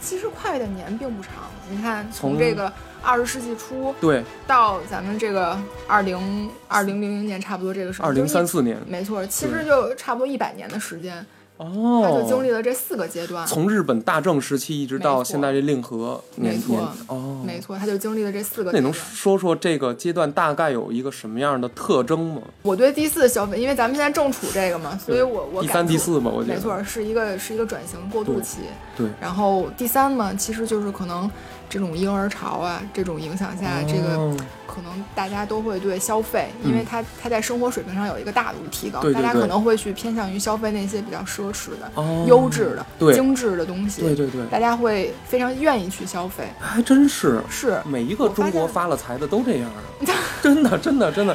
其实跨越的年并不长，你看从从这个二十世纪初对，到咱们这个二零二零零零年，差不多这个时候，二零三四年，没错，其实就差不多一百年的时间。哦，他就经历了这四个阶段。从日本大正时期一直到现在这令和年没错年哦，没错，他就经历了这四个那你能。说说这个阶段大概有一个什么样的特征吗？我对第四消费，因为咱们现在正处这个嘛，所以我我第三、第四嘛，我觉得没错，是一个是一个转型过渡期。对然后第三嘛，其实就是可能这种婴儿潮啊，这种影响下，这个哦可能大家都会对消费，因为它它在生活水平上有一个大幅提高，大家可能会去偏向于消费那些比较奢侈的、哦优质的、精致的东西。对对对，大家会非常愿意去消费。还真是是，每一个中国发了财的都这样啊，真的真的真的。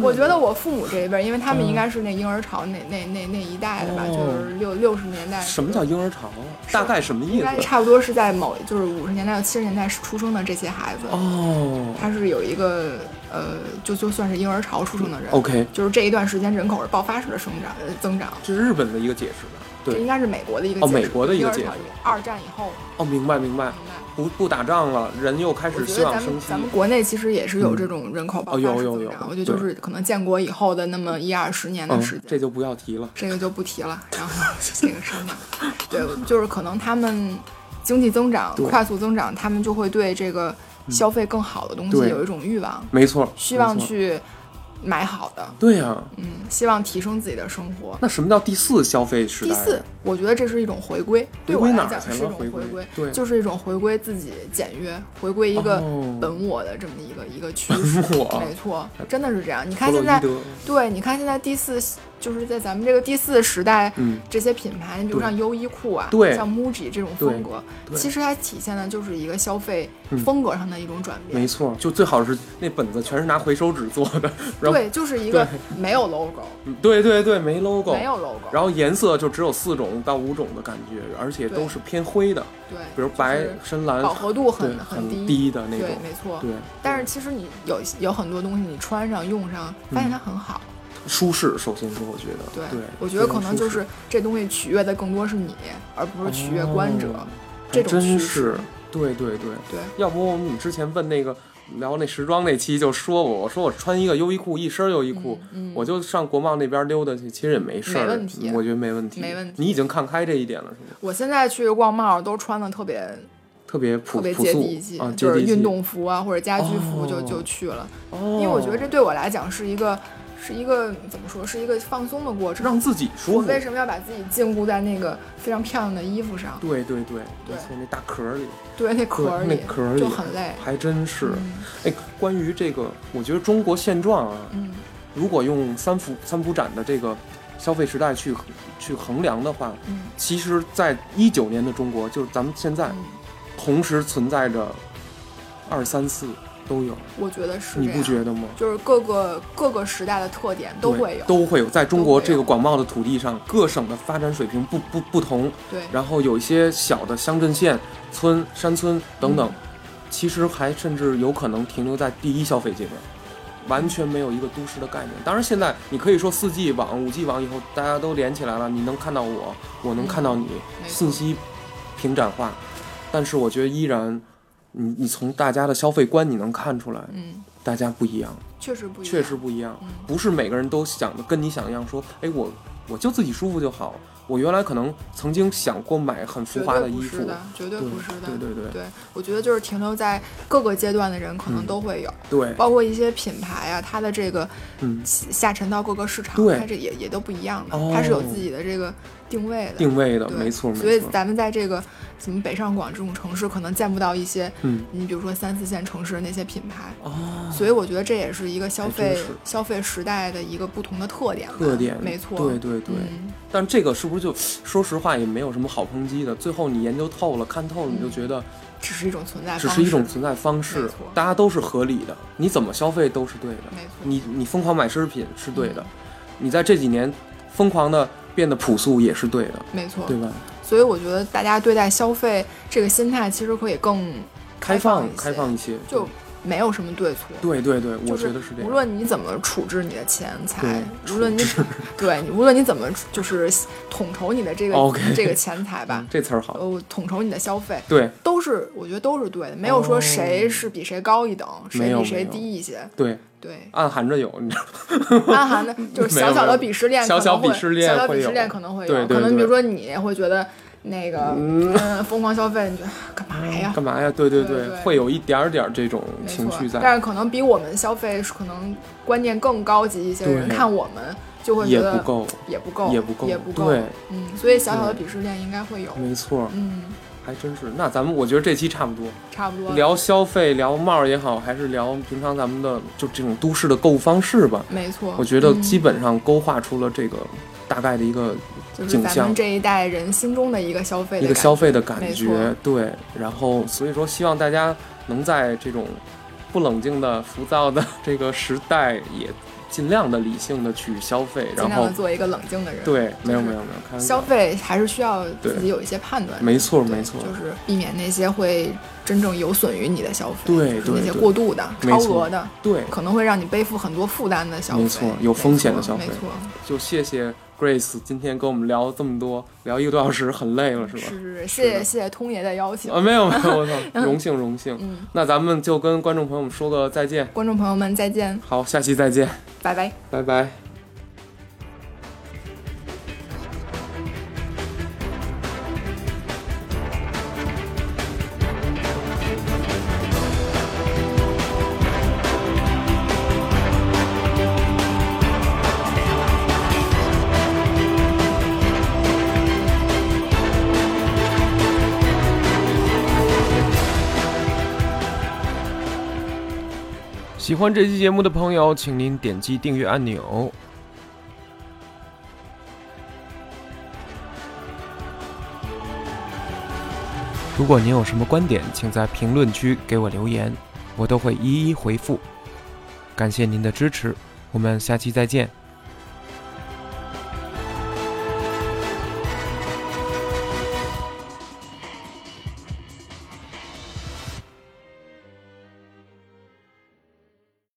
我觉得我父母这一辈，因为他们嗯应该是那婴儿潮那那那那一代的吧，哦就是六六十年代。什么叫婴儿潮啊？大概什么意应该思？差不多是在某就是五十年代到、七十年代出生的这些孩子，哦他是有一个呃，就就算是婴儿潮出生的人。，OK，就是这一段时间人口是爆发式的生长呃增长，这是日本的一个解释吧？对，这应该是美国的一个哦解释哦美国的一个解释二战以后，哦，明白明白，明白？不不打仗了，人又开我始希望生息咱。们国内其实也是有这种人口爆发哦有有有我觉得就是可能建国以后的那么一二十年的嗯时间，，这就不要提了。这个就不提了。然后这个什么，对，就是可能他们经济增长快速增长，他们就会对这个消费更好的东西有一种欲望，没错，希望。去买好的，对呀、嗯，希望提升自己的生活。那什么叫第四消费时代？第四，我觉得这是一种回归，对我来讲是一种回归归，对就是一种回归自己简约，回归一个哦本我的这么一个一个趋势。没错，真的是这样。你看现在，对，你看现在第四，就是在咱们这个第四时代，嗯，这些品牌，你比如像优衣库啊，对。像 MUJI 这种风格，其实它体现的就是一个消费嗯。风格上的一种转变。没错，就最好是那本子全是拿回收纸做的，对，就是一个没有 logo，嗯对对对，没 logo，没有 logo，然后颜色就只有四种到五种的感觉，而且都是偏灰的，对，比如白、深蓝，饱和度很很低，低的那对种，，没错。对，但是其实你有有很多东西，你穿上用上，发现它很好。舒适。首先说，我觉得，对，对，我觉得可能就是这东西取悦的更多是你，而不是取悦观者。哦这种还真是，对对对。对，要不我们之前问那个聊那时装那期就说我，我说我穿一个优衣库一身优衣库，嗯，我就上国贸那边溜达去，其实也没事儿，没问题。我觉得没问题，没问题。你已经看开这一点了，是吗？我现在去逛贸都穿的特别特别朴特别接地气，就是运动服啊或者家居服就、哦。就去了，哦，因为我觉得这对我来讲是一个是一个怎么说是一个放松的过程。让自己舒服。我为什么要把自己禁锢在那个非常漂亮的衣服上？对对对，对从，那大壳儿里对，那壳儿里那壳里就很累。还真是。嗯哎，关于这个，我觉得中国现状啊，嗯如果用三幅三幅展的这个消费时代去去衡量的话，嗯其实，在一九年的中国，就是咱们现在嗯，同时存在着二三四都有，我觉得是你不觉得吗？就是各个各个时代的特点都会有，都会有。在中国这个广袤的土地上，各省的发展水平不不不同，对，然后有一些小的乡镇县、村、山村等等，嗯。其实还甚至有可能停留在第一消费阶段，完全没有一个都市的概念。当然，现在你可以说四 G 网、五 G 网以后大家都连起来了，你能看到我，我能看到你，信息平展化，但是我觉得依然，你你从大家的消费观你能看出来，嗯，大家不一样，确实不一样，确实不一样，嗯。不是每个人都想的跟你想一样，说，哎，我我就自己舒服就好。我原来可能曾经想过买很浮绝华的衣服对不是，的，绝对对不是的，对对对对，我觉得就是停留在各个阶段的人可能嗯都会有，对，包括一些品牌啊，它的这个嗯，下沉到各个市场，对它这也也都不一样的，哦它是有自己的这个定位的。定位的，对没错所以，咱们在这个什么北上广这种城市，可能见不到一些，嗯，你比如说三四线城市的那些品牌，哦，所以我觉得这也是一个消费消费时代的一个不同的特点。特点，没错。对对对。嗯但这个是不是就说实话也没有什么好抨击的？最后你研究透了、看透了，你就觉得只是一种存在只方式，是一种存在方式，大家都是合理的，你怎么消费都是对的。没错。你你疯狂买奢侈品是对的嗯，你在这几年疯狂的变得朴素也是对的，没错，对吧？所以我觉得大家对待消费这个心态，其实可以更开放开放一些，就没有什么对错。对对对，我就是觉得是这样。无论你怎么处置你的钱财，无论你对无论你怎么就是统筹你的这个 这个钱财吧，这词儿好，呃，统筹你的消费，对。都是我觉得都是对的，没有说谁是比谁高一等，哦。谁比谁低一些。对，对，暗含着有，你知道吗，暗含的就是 小小的鄙视链可小小鄙视链小小鄙视链可能会有，可能比如说你会觉得那个嗯疯狂消费，你觉得干嘛呀？干嘛呀？对对对对会有一点儿点儿这种情绪，在，但是可能比我们消费可能观念更高级一些人看我们就会也觉得不够，也不够，也不够也不够。对嗯，所以小小的鄙视链应该会有。没错，嗯，还真是。那咱们我觉得这期差不多，差不多。聊消费，聊帽儿也好，还是聊平常咱们的就这种都市的购物方式吧。没错，我觉得嗯基本上勾画出了这个大概的一个就是咱们这一代人心中的一个消费的一个感消费的感觉对。然后所以说，希望大家能在这种不冷静的、浮躁的这个时代，也尽量的理性的去消费，然后量的做一个冷静的人。对，没有没有没有，消费还是需要自己有一些判断。没错对没错就是避免那些会真正有损于你的消费，对就是那些过度的、超额的，对，可能会让你背负很多负担的消费。没错有风险的消费没错，就谢谢 Grace 今天跟我们聊这么多，聊一个多小时，很累了是吧？是是是，谢谢谢谢通爷的邀请。啊，没有没有，我操，荣幸荣幸。嗯，那咱们就跟观众朋友们说个再见，观众朋友们再见，好，下期再见，拜拜。拜拜。欢这期节目的朋友，请您点击订阅按钮。如果您有什么观点，请在评论区给我留言，我都会一一回复。感谢您的支持，我们下期再见。